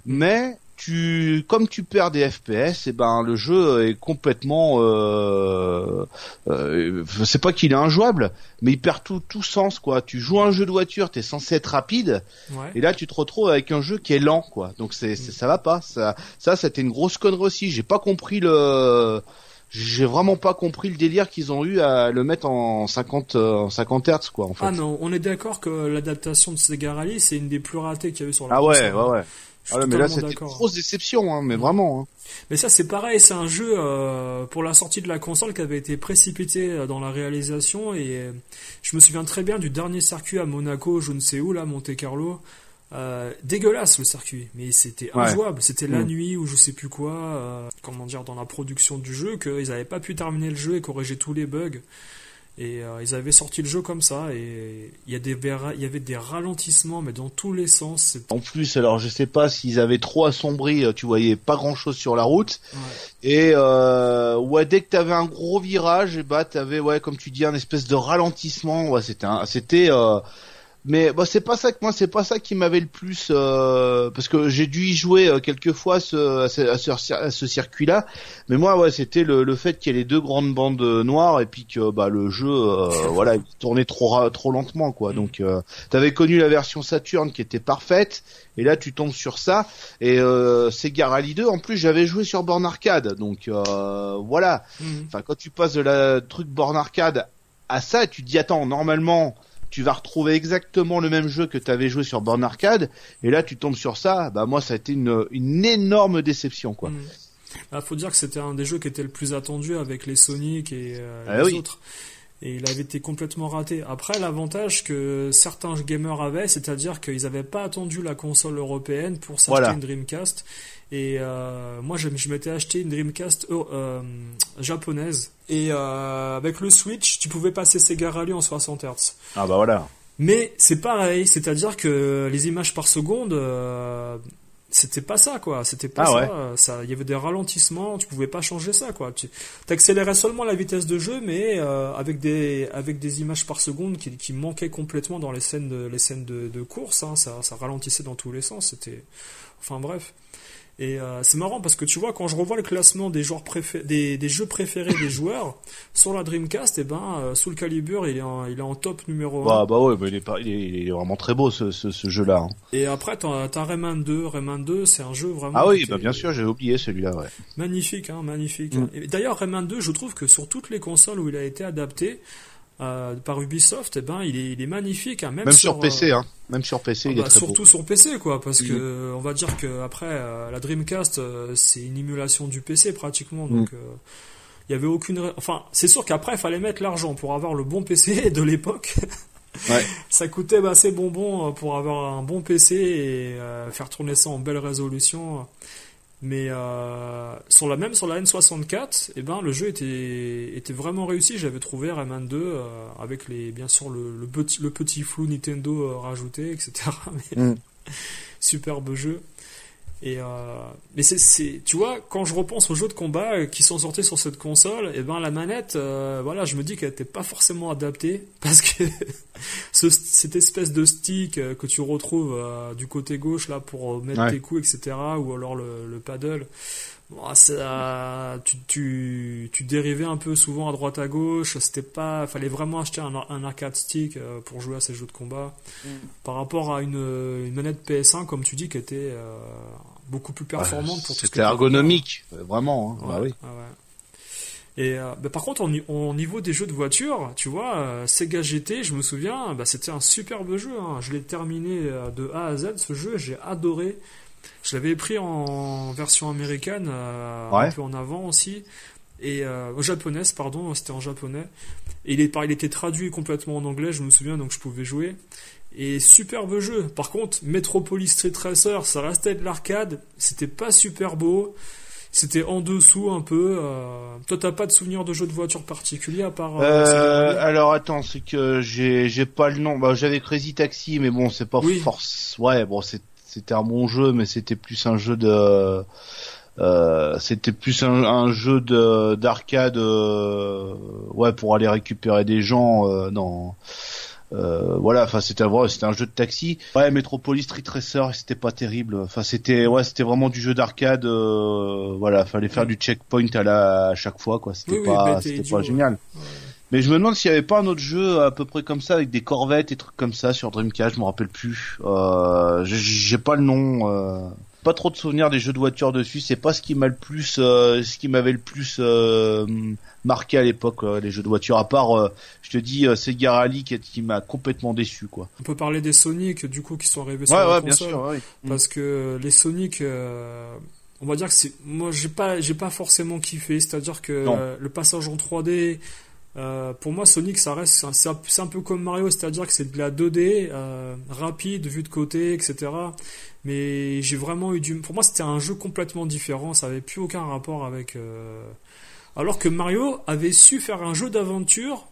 mais tu, comme tu perds des FPS, et ben le jeu est complètement, euh, euh, c'est pas qu'il est injouable, mais il perd tout tout sens quoi. Tu joues un jeu de voiture, t'es censé être rapide. Ouais. Et là, tu te retrouves avec un jeu qui est lent, quoi. Donc c'est, c'est- ça va pas. Ça, ça, c'était une grosse connerie aussi. J'ai pas compris le, j'ai vraiment pas compris le délire qu'ils ont eu à le mettre en 50 en 50 Hz quoi en fait. Ah non, on est d'accord que l'adaptation de Sega Rally c'est une des plus ratées qu'il y a eu sur la Ah console. ouais, ouais ouais. Je suis Ah ouais, mais là c'était une grosse déception hein, mais vraiment hein. Mais ça c'est pareil, c'est un jeu euh, pour la sortie de la console qui avait été précipité euh, dans la réalisation et euh, je me souviens très bien du dernier circuit à Monaco, je ne sais où là, Monte Carlo. Euh, dégueulasse le circuit, mais c'était Ouais. injouable. C'était la Mm. nuit ou je sais plus quoi, euh, comment dire, dans la production du jeu, qu'ils n'avaient pas pu terminer le jeu et corriger tous les bugs. Et euh, ils avaient sorti le jeu comme ça, et il y, a des, vera- il y avait des ralentissements, mais dans tous les sens. En plus, alors je sais pas s'ils avaient trop assombri, tu voyais pas grand chose sur la route. Ouais. Et euh, ouais, dès que t'avais un gros virage, et bah t'avais ouais, comme tu dis, un espèce de ralentissement. Ouais, c'était un, c'était. euh, mais bah c'est pas ça que moi, c'est pas ça qui m'avait le plus euh, parce que j'ai dû y jouer euh, quelques fois ce, à ce, à ce, à ce circuit-là. Mais moi, ouais, c'était le, le fait qu'il y ait les deux grandes bandes euh, noires et puis que bah le jeu, euh, voilà, il tournait trop trop lentement quoi. Mm. Donc euh, t'avais connu la version Saturn qui était parfaite. Et là, tu tombes sur ça. Et euh, Sega Rally 2, en plus, j'avais joué sur borne arcade. Donc euh, voilà. Mhm. Enfin, quand tu passes de la truc borne arcade à ça, tu te dis attends, normalement, tu vas retrouver exactement le même jeu que tu avais joué sur borne arcade. Et là, tu tombes sur ça. Bah moi, ça a été une, une énorme déception, quoi. Mm. Ah, faut dire que c'était un des jeux qui était le plus attendu avec les Sonic et euh, Ah les oui. autres. Et il avait été complètement raté. Après, l'avantage que certains gamers avaient, c'est-à-dire qu'ils n'avaient pas attendu la console européenne pour s'acheter Voilà. une Dreamcast. Et euh, moi, je, je m'étais acheté une Dreamcast euh, euh, japonaise. Et euh, avec le Switch, tu pouvais passer Sega Rally en 60 Hz. Ah bah voilà. Mais c'est pareil, c'est-à-dire que les images par seconde, c'était pas ça quoi, c'était pas Ah ça. ouais. Ça, il y avait des ralentissements, tu pouvais pas changer ça quoi. Tu accélérais seulement la vitesse de jeu, mais euh, avec des avec des images par seconde qui, qui manquaient complètement dans les scènes de les scènes de, de course. Hein, ça, ça ralentissait dans tous les sens. C'était, enfin bref. Et euh, c'est marrant parce que tu vois quand je revois le classement des joueurs des, des jeux préférés des joueurs sur la Dreamcast, et ben euh, Soul Calibur il est en, il est en top numéro 1 Bah, bah ouais, bah, il, est pas, il, est, il est vraiment très beau ce, ce, ce jeu-là. hein. Et après, t'as t'as Rayman 2. Rayman 2, c'est un jeu vraiment. Ah oui, bah bien sûr, j'ai oublié celui-là. Ouais. Magnifique, hein, magnifique. Mm. D'ailleurs, Rayman 2, je trouve que sur toutes les consoles où il a été adapté euh, par Ubisoft, eh ben, il est, il est magnifique. Hein, même, Même sur euh, PC, hein. Même sur PC, ah il est bah, très surtout beau. sur PC, quoi, parce Mm. que euh, on va dire que après euh, la Dreamcast, euh, c'est une émulation du PC pratiquement, donc. Mm. euh, il y avait aucune. Enfin, c'est sûr qu'après, il fallait mettre l'argent pour avoir le bon PC de l'époque. Ouais. ça coûtait bah, assez bonbon euh, pour avoir un bon PC et euh, faire tourner ça en belle résolution. Mais euh, sur la même sur la N64, eh ben le jeu était était vraiment réussi. J'avais trouvé Rayman 2 euh, avec les bien sûr le, le petit le petit flou Nintendo euh, rajouté, etc. Mais Mm. superbe jeu. Et euh, mais c'est c'est tu vois quand je repense aux jeux de combat euh, qui sont sortis sur cette console, et ben la manette, euh, voilà, je me dis qu'elle était pas forcément adaptée parce que ce, cette espèce de stick que tu retrouves du côté gauche là pour mettre Ouais. tes coups, etc. Ou alors le, le paddle. Bon, ça, tu, tu, tu dérivais un peu souvent à droite à gauche. C'était pas, fallait vraiment acheter un, un arcade stick euh, pour jouer à ces jeux de combat. Par rapport à une, une manette PS1, comme tu dis, qui était euh, beaucoup plus performante pour tout ce qui C'était était ergonomique, euh, vraiment. Hein. Ouais, Bah oui. ouais, ouais. Et euh, bah, par contre, au, ni- au niveau des jeux de voiture, tu vois, euh, Sega GT, je me souviens, bah, c'était un superbe jeu. hein. Je l'ai terminé euh, de A à Z. Ce jeu, j'ai adoré. Je l'avais pris en version américaine, euh, un peu en avant aussi, et euh, japonaise, pardon, c'était en japonais. Et il, est, il était traduit complètement en anglais, je me souviens, donc je pouvais jouer. Et superbe jeu. Par contre, Metropolis Street Racer, ça restait de l'arcade, c'était pas super beau. C'était en dessous un peu. Euh... Toi, t'as pas de souvenir de jeu de voiture particulier à part. euh, Euh, alors attends, c'est que j'ai j'ai pas le nom. Bah, j'avais Crazy Taxi, mais bon, c'est pas Oui. force. Ouais, bon, c'est- c'était un bon jeu, mais c'était plus un jeu de. Euh, c'était plus un, un jeu de d'arcade, euh, ouais, pour aller récupérer des gens euh, dans. Euh, voilà, enfin c'était vrai, c'était un jeu de taxi. Ouais, Metropolis Street Racer, c'était pas terrible. Enfin c'était ouais, c'était vraiment du jeu d'arcade. Voilà, fallait faire du checkpoint à la à chaque fois quoi. C'était Oui, pas et c'était pas génial. Ouais. Mais je me demande s'il y avait pas un autre jeu à peu près comme ça avec des corvettes et trucs comme ça sur Dreamcast, je me rappelle plus. Euh, j'ai- pas le nom. Euh... pas trop de souvenirs des jeux de voiture dessus. C'est pas ce qui m'a le plus, euh, ce qui m'avait le plus euh, marqué à l'époque, les jeux de voiture. À part, je te dis, Sega Rally qui, qui m'a complètement déçu, quoi. On peut parler des Sonic, du coup, qui sont arrivés sur ouais, la ouais, Bien sûr, ouais. Parce que les Sonic, on va dire que c'est, moi, j'ai pas, j'ai pas forcément kiffé. C'est-à-dire que le passage en 3D. Euh, pour moi, Sonic, ça reste, c'est un, peu comme Mario, c'est-à-dire que c'est de la 2D euh, rapide, vue de côté, etc. Mais j'ai vraiment eu du, pour moi, c'était un jeu complètement différent. Ça avait plus aucun rapport avec. Euh... Alors que Mario avait su faire un jeu d'aventure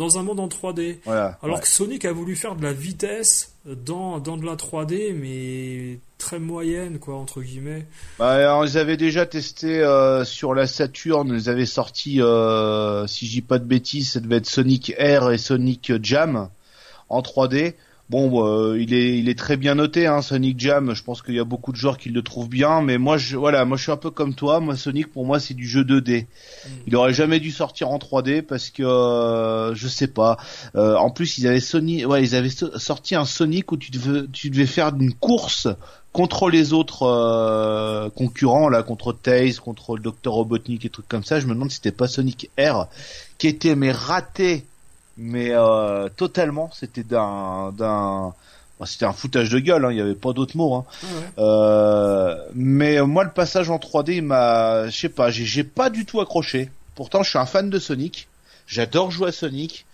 dans un monde en 3D. Voilà, Alors que Sonic a voulu faire de la vitesse dans, dans de la 3D, mais très moyenne, quoi, entre guillemets. Bah, ils avaient déjà testé euh, sur la Saturn, ils avaient sorti, euh, si je dis pas de bêtises, ça devait être Sonic Air et Sonic Jam en 3D. Bon, euh, il est il est très bien noté, hein, Sonic Jam. Je pense qu'il y a beaucoup de joueurs qui le trouvent bien, mais moi je voilà, moi je suis un peu comme toi. Moi Sonic pour moi c'est du jeu 2D. Mm. Il aurait jamais dû sortir en 3D parce que euh, je sais pas. Euh, en plus ils avaient Sony, ouais ils avaient sorti un Sonic où tu devais tu devais faire une course contre les autres euh, concurrents là, contre Taze, contre le Docteur Robotnik et trucs comme ça. Je me demande si c'était pas Sonic R qui était mais raté mais euh, totalement c'était d'un d'un bah, c'était un foutage de gueule hein, il y avait pas d'autres mots hein. Ah euh, mais moi le passage en 3D m'a je sais pas j'ai pas du tout accroché pourtant je suis un fan de Sonic j'adore jouer à Sonic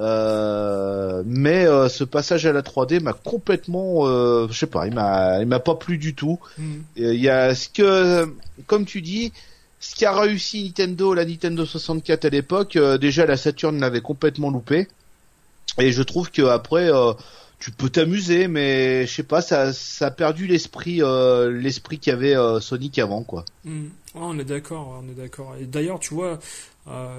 euh, mais euh, ce passage à la 3D m'a complètement, euh, je sais pas, il m'a, il m'a pas plu du tout. Mm. Il y a ce que, comme tu dis, ce qui a réussi Nintendo, la Nintendo 64 à l'époque, euh, déjà la Saturn l'avait complètement loupé. Et je trouve que après, euh, tu peux t'amuser, mais je sais pas, ça, ça a perdu l'esprit, euh, l'esprit qu'avait Sonic avant, quoi. Mm. on est d'accord, on est d'accord. D'ailleurs, tu vois,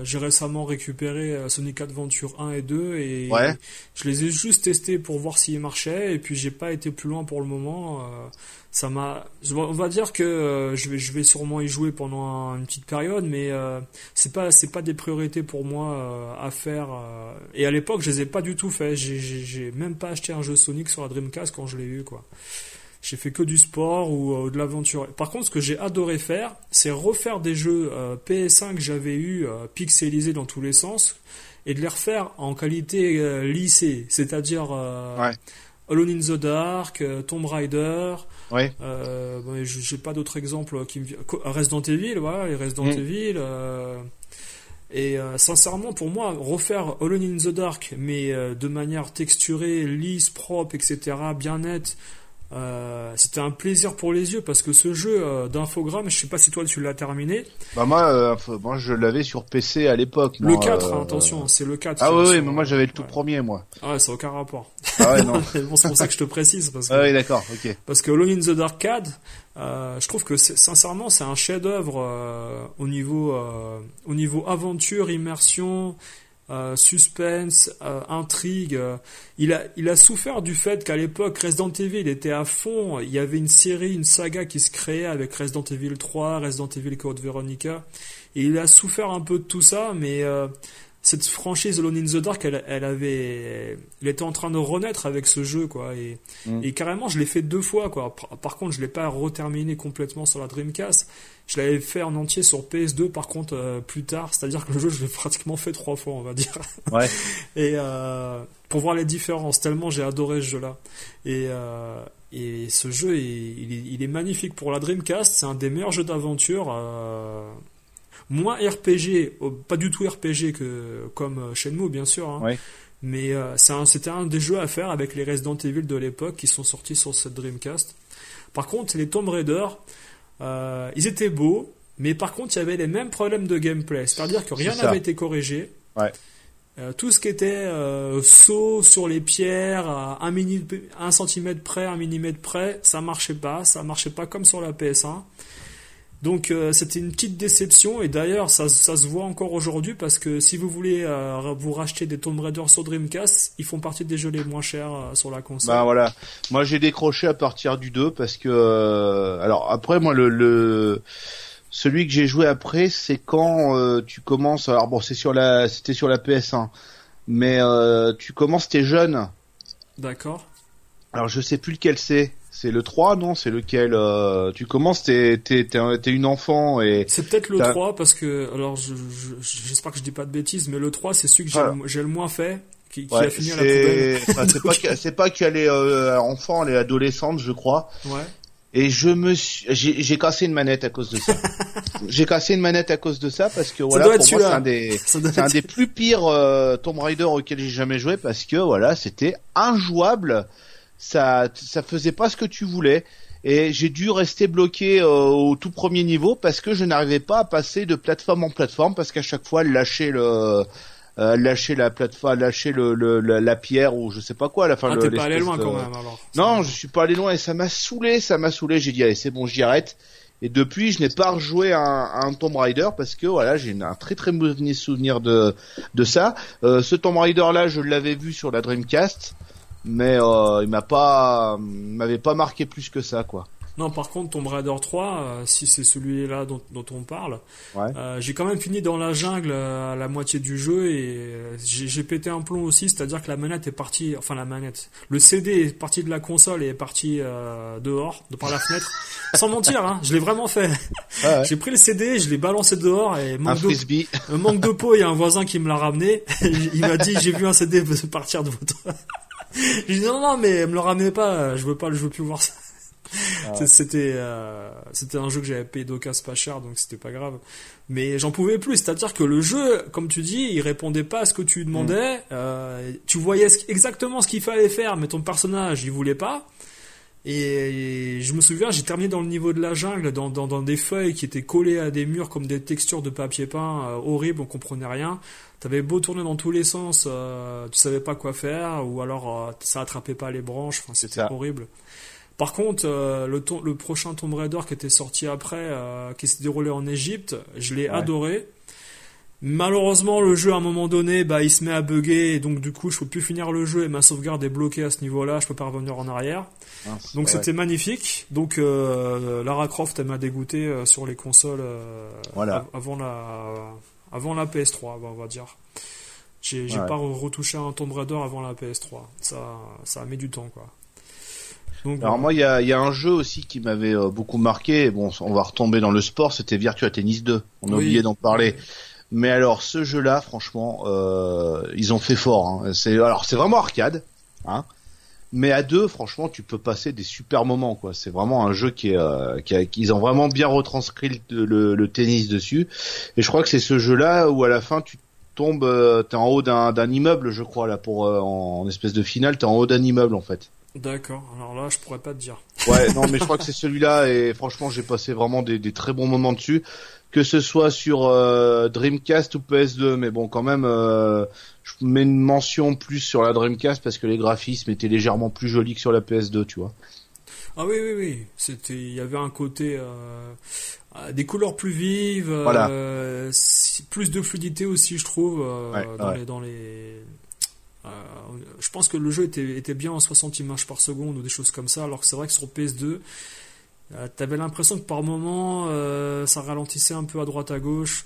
j'ai récemment récupéré Sonic Adventure 1 et 2 et ouais. je les ai juste testés pour voir s'ils marchaient et puis j'ai pas été plus loin pour le moment ça m'a on va dire que euh, je vais je vais sûrement y jouer pendant une petite période mais euh, c'est pas c'est pas des priorités pour moi euh, à faire et à l'époque je les ai pas du tout fait j'ai j'ai même pas acheté un jeu Sonic sur la Dreamcast quand je l'ai eu quoi j'ai fait que du sport ou de l'aventure par contre ce que j'ai adoré faire c'est refaire des jeux PS1 que j'avais eu pixelisés dans tous les sens et de les refaire en qualité lissée c'est-à-dire ouais. Alone in the Dark Tomb Raider Ouais. Euh, bon, j'ai pas d'autres exemples qui me viennent. Resident Evil, voilà, les Resident Mm. Evil. Euh, et euh, sincèrement, pour moi, refaire Alone in the Dark, mais euh, de manière texturée, lisse, propre, etc., bien nette, euh, c'était un plaisir pour les yeux parce que ce jeu euh, d'infogramme, je sais pas si toi tu l'as terminé. Bah moi, euh, moi je l'avais sur PC à l'époque. Le 4, hein, attention, c'est le 4. Ah oui, mais moi j'avais le tout ouais. premier, moi. Ah ouais, ça n'a aucun rapport. Ah ouais, non. bon, c'est pour ça que je te précise parce que ah oui, d'accord, ok. Parce que Alone in the Dark euh, je trouve que sincèrement c'est un chef-d'œuvre euh, au niveau euh, au niveau aventure, immersion, euh, suspense, euh, intrigue. il a il a souffert du fait qu'à l'époque Resident Evil était à fond. Il y avait une série, une saga qui se créait avec Resident Evil 3, Resident Evil Code Veronica, et il a souffert un peu de tout ça, mais euh, cette franchise Alone in the Dark, elle, elle avait, elle était en train de renaître avec ce jeu, quoi. Et, Mm. et carrément, je l'ai fait deux fois, quoi. Par, par contre, je l'ai pas reterminé complètement sur la Dreamcast. Je l'avais fait en entier sur PS2, par contre, euh, plus tard. C'est-à-dire que le jeu, je l'ai pratiquement fait trois fois, on va dire. Ouais. Et euh, pour voir les différences, tellement j'ai adoré ce jeu-là. Et, euh, et ce jeu, il, est, il est magnifique pour la Dreamcast. C'est un des meilleurs jeux d'aventure. Moins RPG, euh, pas du tout RPG que comme euh, Shenmue, bien sûr. hein. Ouais. Mais euh, c'était un des jeux à faire avec les Resident Evil de l'époque qui sont sortis sur cette Dreamcast. Par contre, les Tomb Raider, euh, ils étaient beaux, mais par contre, il y avait les mêmes problèmes de gameplay. C'est-à-dire que rien n'avait été corrigé. Ouais. Euh, tout ce qui était saut sur les pierres à un, centimètre près, un millimètre près, ça marchait pas. Ça marchait pas comme sur la PS1. Donc euh, c'était une petite déception et d'ailleurs ça, ça se voit encore aujourd'hui parce que si vous voulez euh, vous racheter des Tomb Raider sur Dreamcast, ils font partie des jeux les moins chers euh, sur la console. Bah voilà. Moi j'ai décroché à partir du 2 parce que alors après moi le, le celui que j'ai joué après c'est quand tu commences alors bon c'est sur la c'était sur la PS1 mais tu commences t'es jeune D'accord. alors je sais plus lequel c'est C'est le 3, non? C'est lequel euh, Tu commences, t'es t'es t'es une enfant et. C'est peut-être le 3 parce que alors j'espère que je dis pas de bêtises, mais le 3 c'est celui que j'ai le, moins fait. Qui, qui a fini à la poubelle. c'est pas c'est pas qu'elle est euh, enfant, elle est adolescente, je crois. Ouais. Et je me suis, j'ai cassé une manette à cause de ça. j'ai cassé une manette à cause de ça parce que voilà, pour moi c'est un des, c'est un des plus pires euh, Tomb Raider auxquels j'ai jamais joué parce que voilà, c'était injouable. Ça, ça faisait pas ce que tu voulais. Et j'ai dû rester bloqué euh, au tout premier niveau parce que je n'arrivais pas à passer de plateforme en plateforme parce qu'à chaque fois, lâchait le, euh, lâcher la plateforme, lâcher le, le la, pierre ou je sais pas quoi. À la fin, ah, t'es pas allé loin quand même alors. Non, je suis pas allé loin et ça m'a saoulé, ça m'a saoulé. J'ai dit allez c'est bon, j'y arrête. Et depuis, je n'ai pas rejoué un, un Tomb Raider parce que voilà, j'ai un très très mauvais souvenir de de ça. Euh, ce Tomb Raider là, je l'avais vu sur la Dreamcast, mais euh, il m'a pas, m'avait pas marqué plus que ça quoi. Non, par contre, Tomb Raider 3, euh, si c'est celui-là dont, on parle, euh, j'ai quand même fini dans la jungle à la moitié du jeu et j'ai pété un plomb aussi, c'est-à-dire que la manette est partie, enfin la manette, le CD est parti de la console et est parti dehors, de par la fenêtre. Sans mentir, hein, je l'ai vraiment fait. J'ai pris le CD, je l'ai balancé dehors et manque de, manque de peau, il y a un voisin qui me l'a ramené. il m'a dit j'ai vu un CD partir de votre. J'ai dit non non mais me le ramenez pas, je veux pas, je veux plus voir ça. Ah c'était euh, c'était un jeu que j'avais payé d'occasion pas cher donc c'était pas grave. Mais j'en pouvais plus, c'est-à-dire que le jeu, comme tu dis, il répondait pas à ce que tu demandais. Mm. Euh, tu voyais exactement ce qu'il fallait faire, mais ton personnage il voulait pas. Et, je me souviens, j'ai terminé dans le niveau de la jungle, dans, dans, dans, des feuilles qui étaient collées à des murs comme des textures de papier peint, euh, horribles, on comprenait rien. T'avais beau tourner dans tous les sens, euh, tu savais pas quoi faire, ou alors euh, ça attrapait pas les branches, enfin c'était horrible. Par contre, euh, le, le, prochain Tomb Raider qui était sorti après, euh, qui s'est déroulé en Égypte, je l'ai adoré. Malheureusement, le jeu à un moment donné, bah, il se met à bugger et donc du coup, je peux plus finir le jeu et ma sauvegarde est bloquée à ce niveau-là. Je peux pas revenir en arrière. donc c'était magnifique. Donc euh, Lara Croft, elle m'a dégoûté sur les consoles avant la avant la PS3, on va dire. J'ai pas retouché un Tomb Raider avant la PS3. Ça ça mis du temps quoi. Alors moi, il y a, y a, un jeu aussi qui m'avait euh, beaucoup marqué. Bon, on va retomber dans le sport. C'était Virtua Tennis 2. On a oublié d'en parler. Mais alors, ce jeu-là, franchement, euh, ils ont fait fort. Hein. C'est alors c'est vraiment arcade, hein. Mais à deux, franchement, tu peux passer des super moments, quoi. C'est vraiment un jeu qui est, euh, qui a, qu'ils ont vraiment bien retranscrit le, le, tennis dessus. Et je crois que c'est ce jeu-là où à la fin tu tombes, euh, t'es en haut d'un, d'un immeuble, je crois là, pour euh, en, en espèce de finale, t'es en haut d'un immeuble en fait. D'accord, alors là je pourrais pas te dire. Ouais, non mais je crois que c'est celui-là et franchement j'ai passé vraiment des, des, très bons moments dessus, que ce soit sur euh, Dreamcast ou PS2, mais bon quand même euh, je mets une mention plus sur la Dreamcast parce que les graphismes étaient légèrement plus jolis que sur la PS2, tu vois. Ah oui oui oui, c'était il y avait un côté euh, des couleurs plus vives, voilà. plus de fluidité aussi je trouve dans, Les, dans les je pense que le jeu était, était, bien en 60 images par seconde ou des choses comme ça, alors que c'est vrai que sur PS2, euh, t'avais l'impression que par moment euh, ça ralentissait un peu à droite à gauche.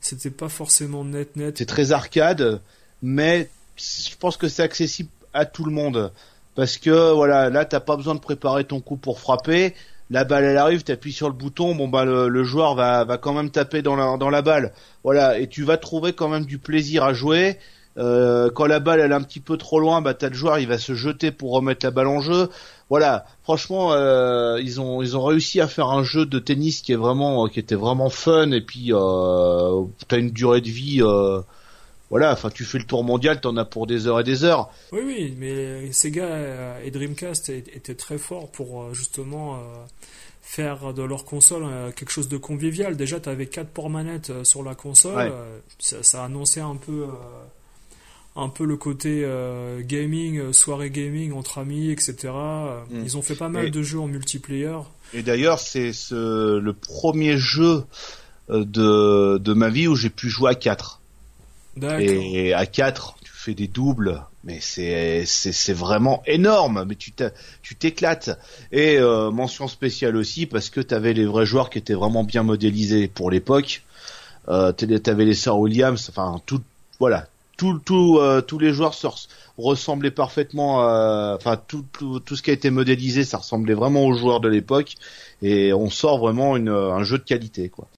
C'était pas forcément net net. C'est très arcade, mais je pense que c'est accessible à tout le monde parce que voilà, là t'as pas besoin de préparer ton coup pour frapper. La balle elle arrive, t'appuies sur le bouton, bon bah le, joueur va, va quand même taper dans la, dans la balle. Voilà, et tu vas trouver quand même du plaisir à jouer. Euh, quand la balle elle est un petit peu trop loin, bah t'as le joueur, il va se jeter pour remettre la balle en jeu. Voilà, franchement, euh, ils ont ils ont réussi à faire un jeu de tennis qui est vraiment qui était vraiment fun et puis euh, t'as une durée de vie. Voilà, enfin tu fais le tour mondial, t'en as pour des heures et des heures. Oui, oui, mais Sega et Dreamcast étaient très forts pour justement faire de leur console quelque chose de convivial. Déjà, tu avais quatre ports manettes sur la console, ça, ça, annonçait un peu un peu le côté euh, gaming, euh, soirée gaming entre amis, etc. Mm. Ils ont fait pas mal de jeux en multiplayer. Et d'ailleurs, c'est ce, le premier jeu euh, de, de ma vie où j'ai pu jouer à 4. Et à 4, tu fais des doubles, mais c'est c'est vraiment énorme. Mais tu tu t'éclates. Et mention spéciale aussi parce que tu avais les vrais joueurs qui étaient vraiment bien modélisés pour l'époque. Euh, t'avais les sœurs Williams, enfin tout voilà tout, tout, euh, tous les joueurs se ressemblaient parfaitement. Enfin, tout, tout, tout, ce qui a été modélisé, ça ressemblait vraiment aux joueurs de l'époque. Et on sort vraiment une, un jeu de qualité, quoi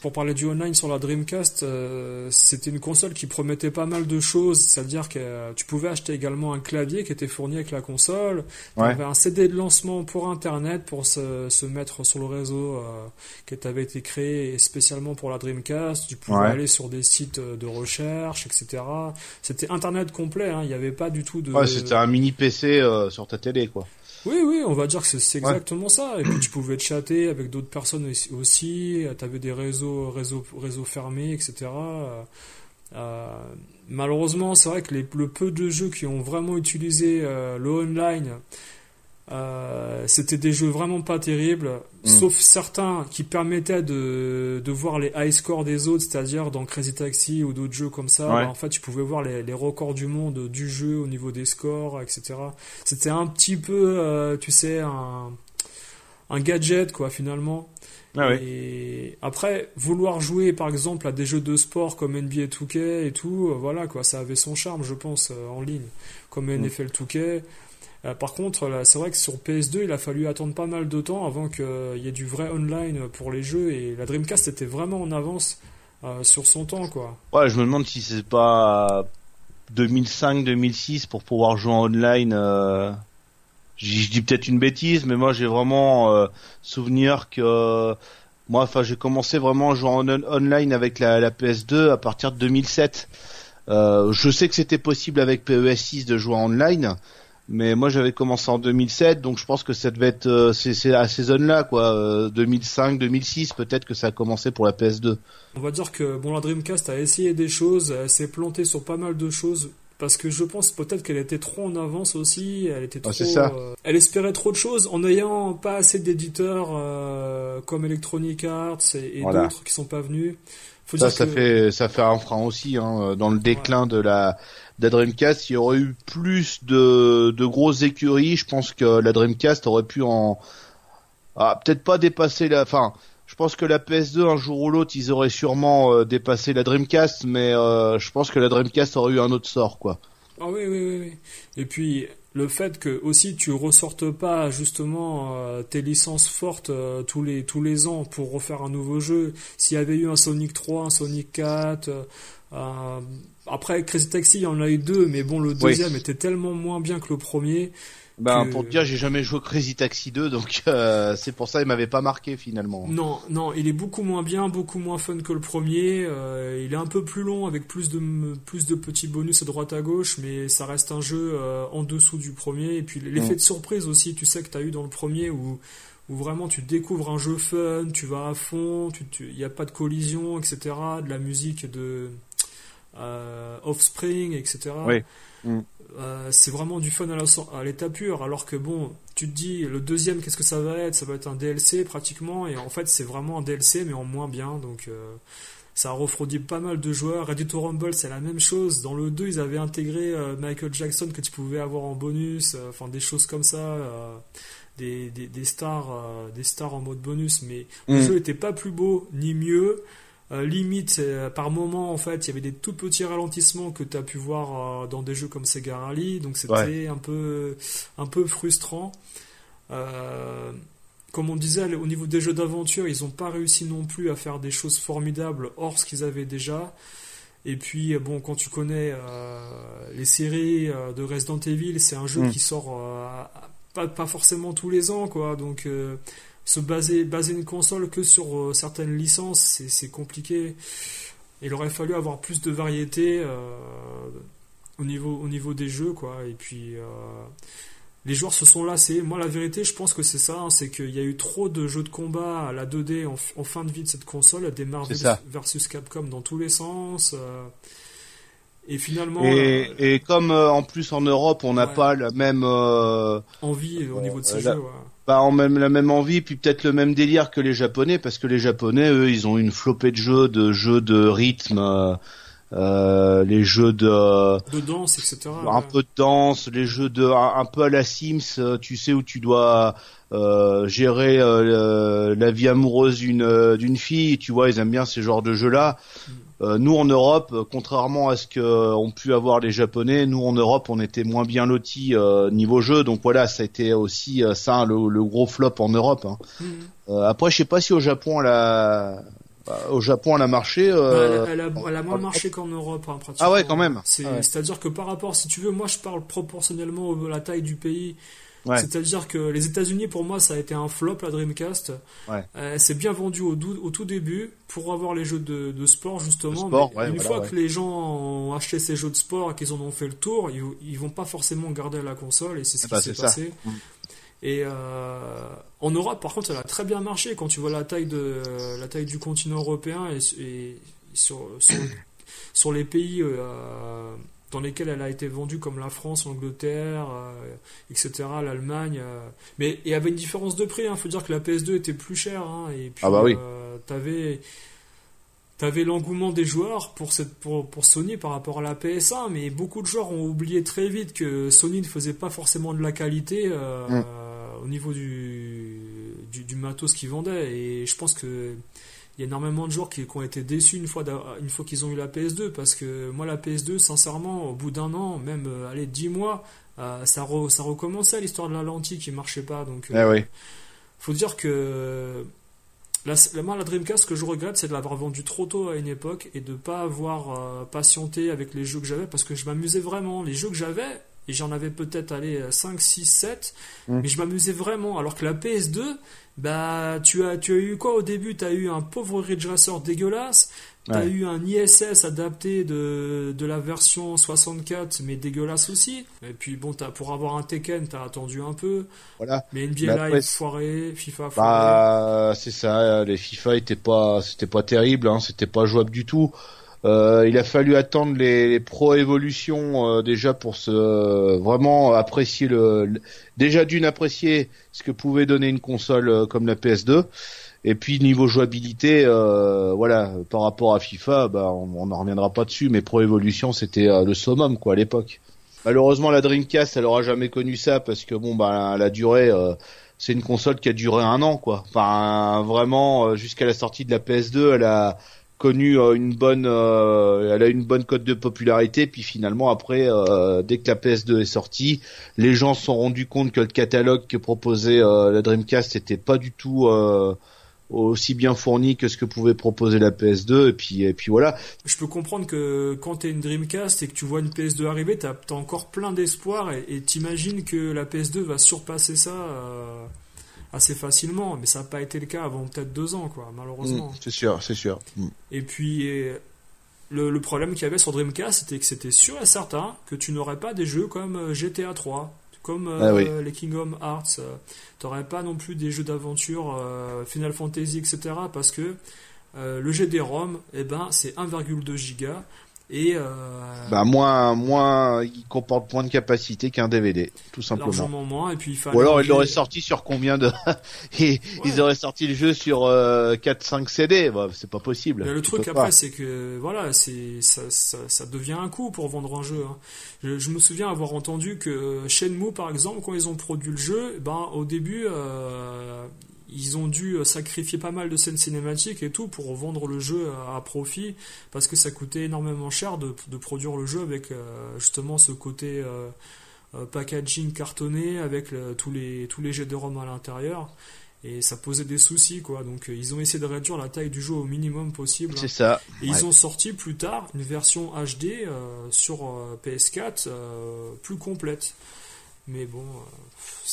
pour parler du online sur la Dreamcast, euh, c'était une console qui promettait pas mal de choses, c'est-à-dire que euh, tu pouvais acheter également un clavier qui était fourni avec la console, tu avais un CD de lancement pour Internet pour se, se mettre sur le réseau euh, qui avait été créé spécialement pour la Dreamcast, tu pouvais aller sur des sites de recherche, etc. C'était Internet complet, hein, il n'y avait pas du tout de... Ouais, c'était un mini PC sur ta télé, quoi. Oui, oui, on va dire que c'est exactement ça. Et puis tu pouvais chatter avec d'autres personnes aussi. Tu avais des réseaux, réseaux, réseaux fermés, etc. Euh, malheureusement, c'est vrai que les, le peu de jeux qui ont vraiment utilisé euh, le online euh, c'était des jeux vraiment pas terribles, mm. sauf certains qui permettaient de, de voir les high scores des autres, c'est-à-dire dans Crazy Taxi ou d'autres jeux comme ça. Bah, en fait, tu pouvais voir les, les, records du monde du jeu au niveau des scores, etc. C'était un petit peu, euh, tu sais, un, un gadget, quoi, finalement. Ah et après, vouloir jouer par exemple à des jeux de sport comme NBA 2K et tout, euh, voilà quoi, ça avait son charme, je pense, en ligne, comme mm. NFL 2K. Euh, par contre, c'est vrai que sur PS2, il a fallu attendre pas mal de temps avant qu'il y ait du vrai online pour les jeux et la Dreamcast était vraiment en avance euh, sur son temps, quoi. Ouais, je me demande si c'est pas 2005-2006 pour pouvoir jouer en online. Euh... Je dis peut-être une bêtise, mais moi j'ai vraiment euh, souvenir que moi, enfin, j'ai commencé vraiment à jouer en online avec la, la, PS2 à partir de 2007. Euh, je sais que c'était possible avec PES6 de jouer en online, mais moi j'avais commencé en 2007 donc je pense que ça devait être euh, c'est à ces zones là quoi 2005 euh, 2006 peut-être que ça a commencé pour la PS2 on va dire que bon la Dreamcast a essayé des choses elle s'est plantée sur pas mal de choses parce que je pense peut-être qu'elle était trop en avance aussi elle était trop ça. Euh, elle espérait trop de choses en n'ayant pas assez d'éditeurs comme Electronic Arts et, d'autres qui sont pas venus. Ça, ça fait ça fait un frein aussi hein, dans le déclin de la la Dreamcast, il y aurait eu plus de, de grosses écuries. Je pense que la Dreamcast aurait pu en, ah, peut-être pas dépasser la, enfin, je pense que la PS2 un jour ou l'autre ils auraient sûrement euh, dépassé la Dreamcast, mais euh, je pense que la Dreamcast aurait eu un autre sort, quoi. Ah oui, oui, oui, oui. Et puis le fait que aussi tu ressortes pas justement euh, tes licences fortes tous les tous les ans pour refaire un nouveau jeu. S'il y avait eu un Sonic 3, un Sonic 4, après, Crazy Taxi, il y en a eu deux, mais bon, le deuxième était tellement moins bien que le premier. Ben, pour te dire, j'ai jamais joué Crazy Taxi 2, donc euh, c'est pour ça il m'avait pas marqué finalement. Non, non, il est beaucoup moins bien, beaucoup moins fun que le premier. Euh, il est un peu plus long avec plus de plus de petits bonus à droite à gauche, mais ça reste un jeu euh, en dessous du premier. Et puis l'effet mm. de surprise aussi, tu sais que tu as eu dans le premier où où vraiment tu découvres un jeu fun, tu vas à fond, il n'y a pas de collision, etc. De la musique de euh, Offspring, etc. Mm. Euh, c'est vraiment du fun à l'état pur, alors que bon, tu te dis le deuxième, qu'est-ce que ça va être? Ça va être un DLC pratiquement, et en fait c'est vraiment un DLC mais en moins bien, donc euh, ça a refroidi pas mal de joueurs. Ready to Rumble, c'est la même chose. Dans le 2, ils avaient intégré Michael Jackson que tu pouvais avoir en bonus, enfin des choses comme ça. Des, des, stars des stars en mode bonus mais le mm. jeu était pas plus beau ni mieux euh, limite, euh, par moment, en fait, il y avait des tout petits ralentissements que tu as pu voir euh, dans des jeux comme Sega Rally, donc c'était un peu, un peu frustrant. comme on disait, au niveau des jeux d'aventure, ils n'ont pas réussi non plus à faire des choses formidables hors ce qu'ils avaient déjà. Et puis, bon, quand tu connais les séries de Resident Evil, c'est un jeu hmm. qui sort pas, pas, forcément tous les ans, quoi. Donc, se baser, baser une console que sur euh, certaines licences, c'est compliqué. Il aurait fallu avoir plus de variété euh, au, niveau, au niveau des jeux, quoi. Et puis, euh, les joueurs se sont lassés. Moi, la vérité, je pense que c'est ça. Hein, c'est qu'il y a eu trop de jeux de combat à la 2D en, fin de vie de cette console. Des Marvel versus Capcom dans tous les sens. Et finalement. Et, comme en plus en Europe, on n'a pas la même envie au niveau de ces jeux en même la même envie, puis peut-être le même délire que les Japonais, parce que les Japonais, eux, ils ont une flopée de jeux, de jeux de rythme, euh, euh les jeux de de danse, etc. Un peu de danse, les jeux de un, peu à la Sims, euh, tu sais où tu dois euh, gérer euh, la vie amoureuse d'une d'une fille, tu vois, ils aiment bien ces genres de jeux là. Mm. Euh, nous en Europe, euh, contrairement à ce que ont pu avoir les Japonais, nous en Europe, on était moins bien lotis niveau jeu. Donc voilà, ça a été aussi ça le, gros flop en Europe. Hein. Mhm. après, je sais pas si au Japon, la au Japon, elle a marché. Elle, a, moins marché qu'en Europe, hein, pratiquement. Ah ouais, quand même. C'est-à-dire que par rapport, si tu veux, moi je parle proportionnellement à la taille du pays. C'est-à-dire que les États-Unis, pour moi, ça a été un flop, la Dreamcast. Ouais. Euh, c'est bien vendu au, au, tout début pour avoir les jeux de, de sport, justement. une fois que les gens ont acheté ces jeux de sport et qu'ils en ont fait le tour, ils, ils vont pas forcément garder la console et c'est ce ah qui bah, s'est passé. Mm. Et euh, en Europe, par contre, elle a très bien marché quand tu vois la taille de la taille du continent européen et, sur, sur, sur les pays euh, dans lesquels elle a été vendue comme la France, l'Angleterre, euh, etc., l'Allemagne. Euh. mais il y avait une différence de prix. Il hein. faut dire que la PS2 était plus chère. Hein, et puis, ah bah oui. Euh, t'avais avais l'engouement des joueurs pour, cette, pour, pour, Sony par rapport à la PS1, mais beaucoup de joueurs ont oublié très vite que Sony ne faisait pas forcément de la qualité mm. au niveau du, du, du matos qu'ils vendaient. Et je pense que il y a énormément de joueurs qui, ont été déçus une fois, une fois qu'ils ont eu la PS2 parce que moi la PS2 sincèrement au bout d'un an même euh, allez dix mois euh, ça, ça recommençait l'histoire de la lentille qui marchait pas donc euh, eh faut dire que la, moi la Dreamcast ce que je regrette c'est de l'avoir vendu trop tôt à une époque et de pas avoir patienté avec les jeux que j'avais parce que je m'amusais vraiment. Les jeux que j'avais et j'en avais peut-être allé 5, 6, 7 mais je m'amusais vraiment alors que la PS2 bah, tu as, tu as eu quoi au début? Tu as eu un pauvre Ridge Racer dégueulasse. Tu as eu un ISS adapté de, de la version 64, mais dégueulasse aussi. Et puis bon, as, pour avoir un Tekken, t'as attendu un peu. Voilà. Mais NBA Live foiré, FIFA foiré. Bah, c'est ça. Les FIFA étaient pas, c'était pas terrible. Hein, c'était pas jouable du tout. Euh, il a fallu attendre les, pro évolutions euh, déjà pour se euh, vraiment apprécier le, déjà d'une apprécier ce que pouvait donner une console comme la PS2 et puis niveau jouabilité voilà par rapport à FIFA bah on n'en reviendra pas dessus mais pro évolution c'était le summum quoi à l'époque. Malheureusement la Dreamcast elle aura jamais connu ça parce que bon bah la durée c'est une console qui a duré un an quoi. Enfin vraiment jusqu'à la sortie de la PS2 elle a connu euh, une bonne, euh, elle a une bonne cote de popularité. Puis finalement après, euh, dès que la PS2 est sortie, les gens se sont rendus compte que le catalogue que proposait la Dreamcast n'était pas du tout aussi bien fourni que ce que pouvait proposer la PS2 et puis et puis voilà. Je peux comprendre que quand tu es une Dreamcast et que tu vois une PS2 arriver, tu as, encore plein d'espoir et t'imagines que la PS2 va surpasser ça assez facilement, mais ça n'a pas été le cas avant peut-être deux ans, quoi, malheureusement. Mm, c'est sûr, c'est sûr. Mm. Et puis, le, le problème qu'il y avait sur Dreamcast, c'était que c'était sûr et certain que tu n'aurais pas des jeux comme euh, GTA 3, comme euh, ah les Kingdom Hearts. Euh, tu n'aurais pas non plus des jeux d'aventure Final Fantasy, etc. Parce que le GD-ROM, eh ben, c'est 1,2 giga et euh, bah moins, moins, il comporte moins de capacité qu'un DVD, tout simplement. Moins, et puis Ou alors il l'aurait sorti sur combien de Ils auraient sorti le jeu sur 4-5 euh, CD, bah, c'est pas possible. le truc après, c'est que voilà, c'est ça, ça, ça, devient un coût pour vendre un jeu. Hein. Je, je, me souviens avoir entendu que Shenmue, par exemple, quand ils ont produit le jeu, ben au début, euh, ils ont dû euh, sacrifier pas mal de scènes cinématiques et tout pour vendre le jeu à, profit parce que ça coûtait énormément cher de, produire le jeu avec euh, justement ce côté euh, packaging cartonné avec tous les tous les jets de ROM à l'intérieur. Et ça posait des soucis quoi. Donc ils ont essayé de réduire la taille du jeu au minimum possible. C'est ça. Et ils ont sorti plus tard une version HD sur PS4 plus complète. Mais bon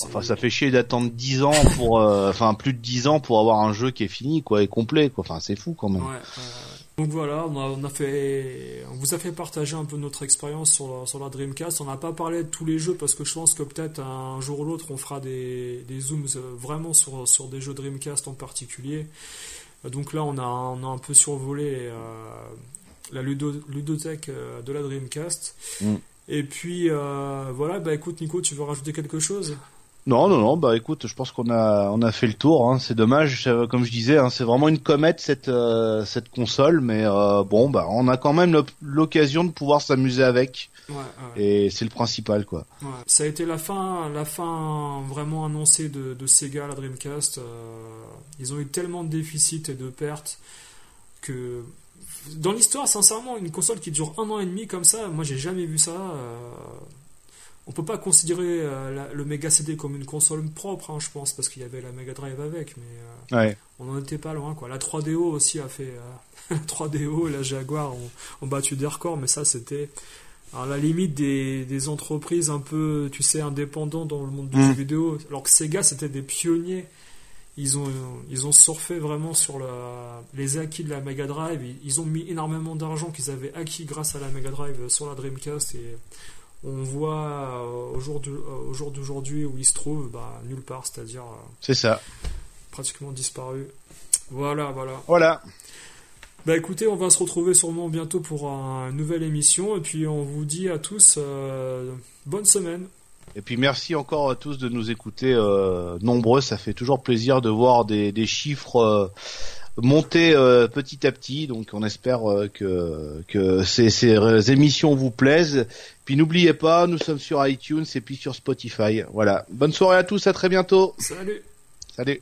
Enfin, ça fait chier d'attendre 10 ans pour, euh, enfin, plus de 10 ans pour avoir un jeu qui est fini, quoi, et complet, quoi. Enfin, c'est fou quand même. donc voilà, on a, fait, on vous a fait partager un peu notre expérience sur, sur la Dreamcast. On n'a pas parlé de tous les jeux parce que je pense que peut-être un jour ou l'autre on fera des, des zooms euh, vraiment sur, sur des jeux Dreamcast en particulier. Donc là, on a, on a un peu survolé euh, la ludothèque de la Dreamcast. Mm. Et puis voilà, bah écoute Nico, tu veux rajouter quelque chose? Non, non, non. Bah écoute, je pense qu'on a on a fait le tour. Hein. C'est dommage, comme je disais, hein, c'est vraiment une comète cette euh, cette console, mais euh, bon, bah on a quand même l'occasion de pouvoir s'amuser avec. Ouais, ouais. Et c'est le principal, quoi. Ouais. Ça a été la fin, la fin vraiment annoncée de, de Sega, la Dreamcast. Euh, ils ont eu tellement de déficits et de pertes que dans l'histoire, sincèrement, une console qui dure un an et demi comme ça, moi j'ai jamais vu ça. Euh, on peut pas considérer euh, le Mega CD comme une console propre, hein, je pense, parce qu'il y avait la Mega Drive avec, mais euh, on n'en était pas loin. Quoi. La 3DO aussi a fait. la 3DO et la Jaguar ont, battu des records, mais ça c'était. À la limite des, entreprises un peu, tu sais, indépendantes dans le monde du mm. jeu vidéo, alors que Sega c'était des pionniers ils ont, ils ont surfé vraiment sur les acquis de la Mega Drive. Ils ont mis énormément d'argent qu'ils avaient acquis grâce à la Mega Drive sur la Dreamcast. Et on voit euh, au jour d'aujourd'hui où ils se trouvent, bah, nulle part, c'est-à-dire. Euh, C'est ça. Pratiquement disparu. Voilà, voilà. Voilà. Bah écoutez, on va se retrouver sûrement bientôt pour une nouvelle émission. Et puis on vous dit à tous euh, bonne semaine. Et puis merci encore à tous de nous écouter euh, nombreux. Ça fait toujours plaisir de voir des, chiffres euh, monter euh, petit à petit. Donc on espère que, que ces, ces émissions vous plaisent. Puis n'oubliez pas, nous sommes sur iTunes et puis sur Spotify. Voilà. Bonne soirée à tous. À très bientôt. Salut. Salut.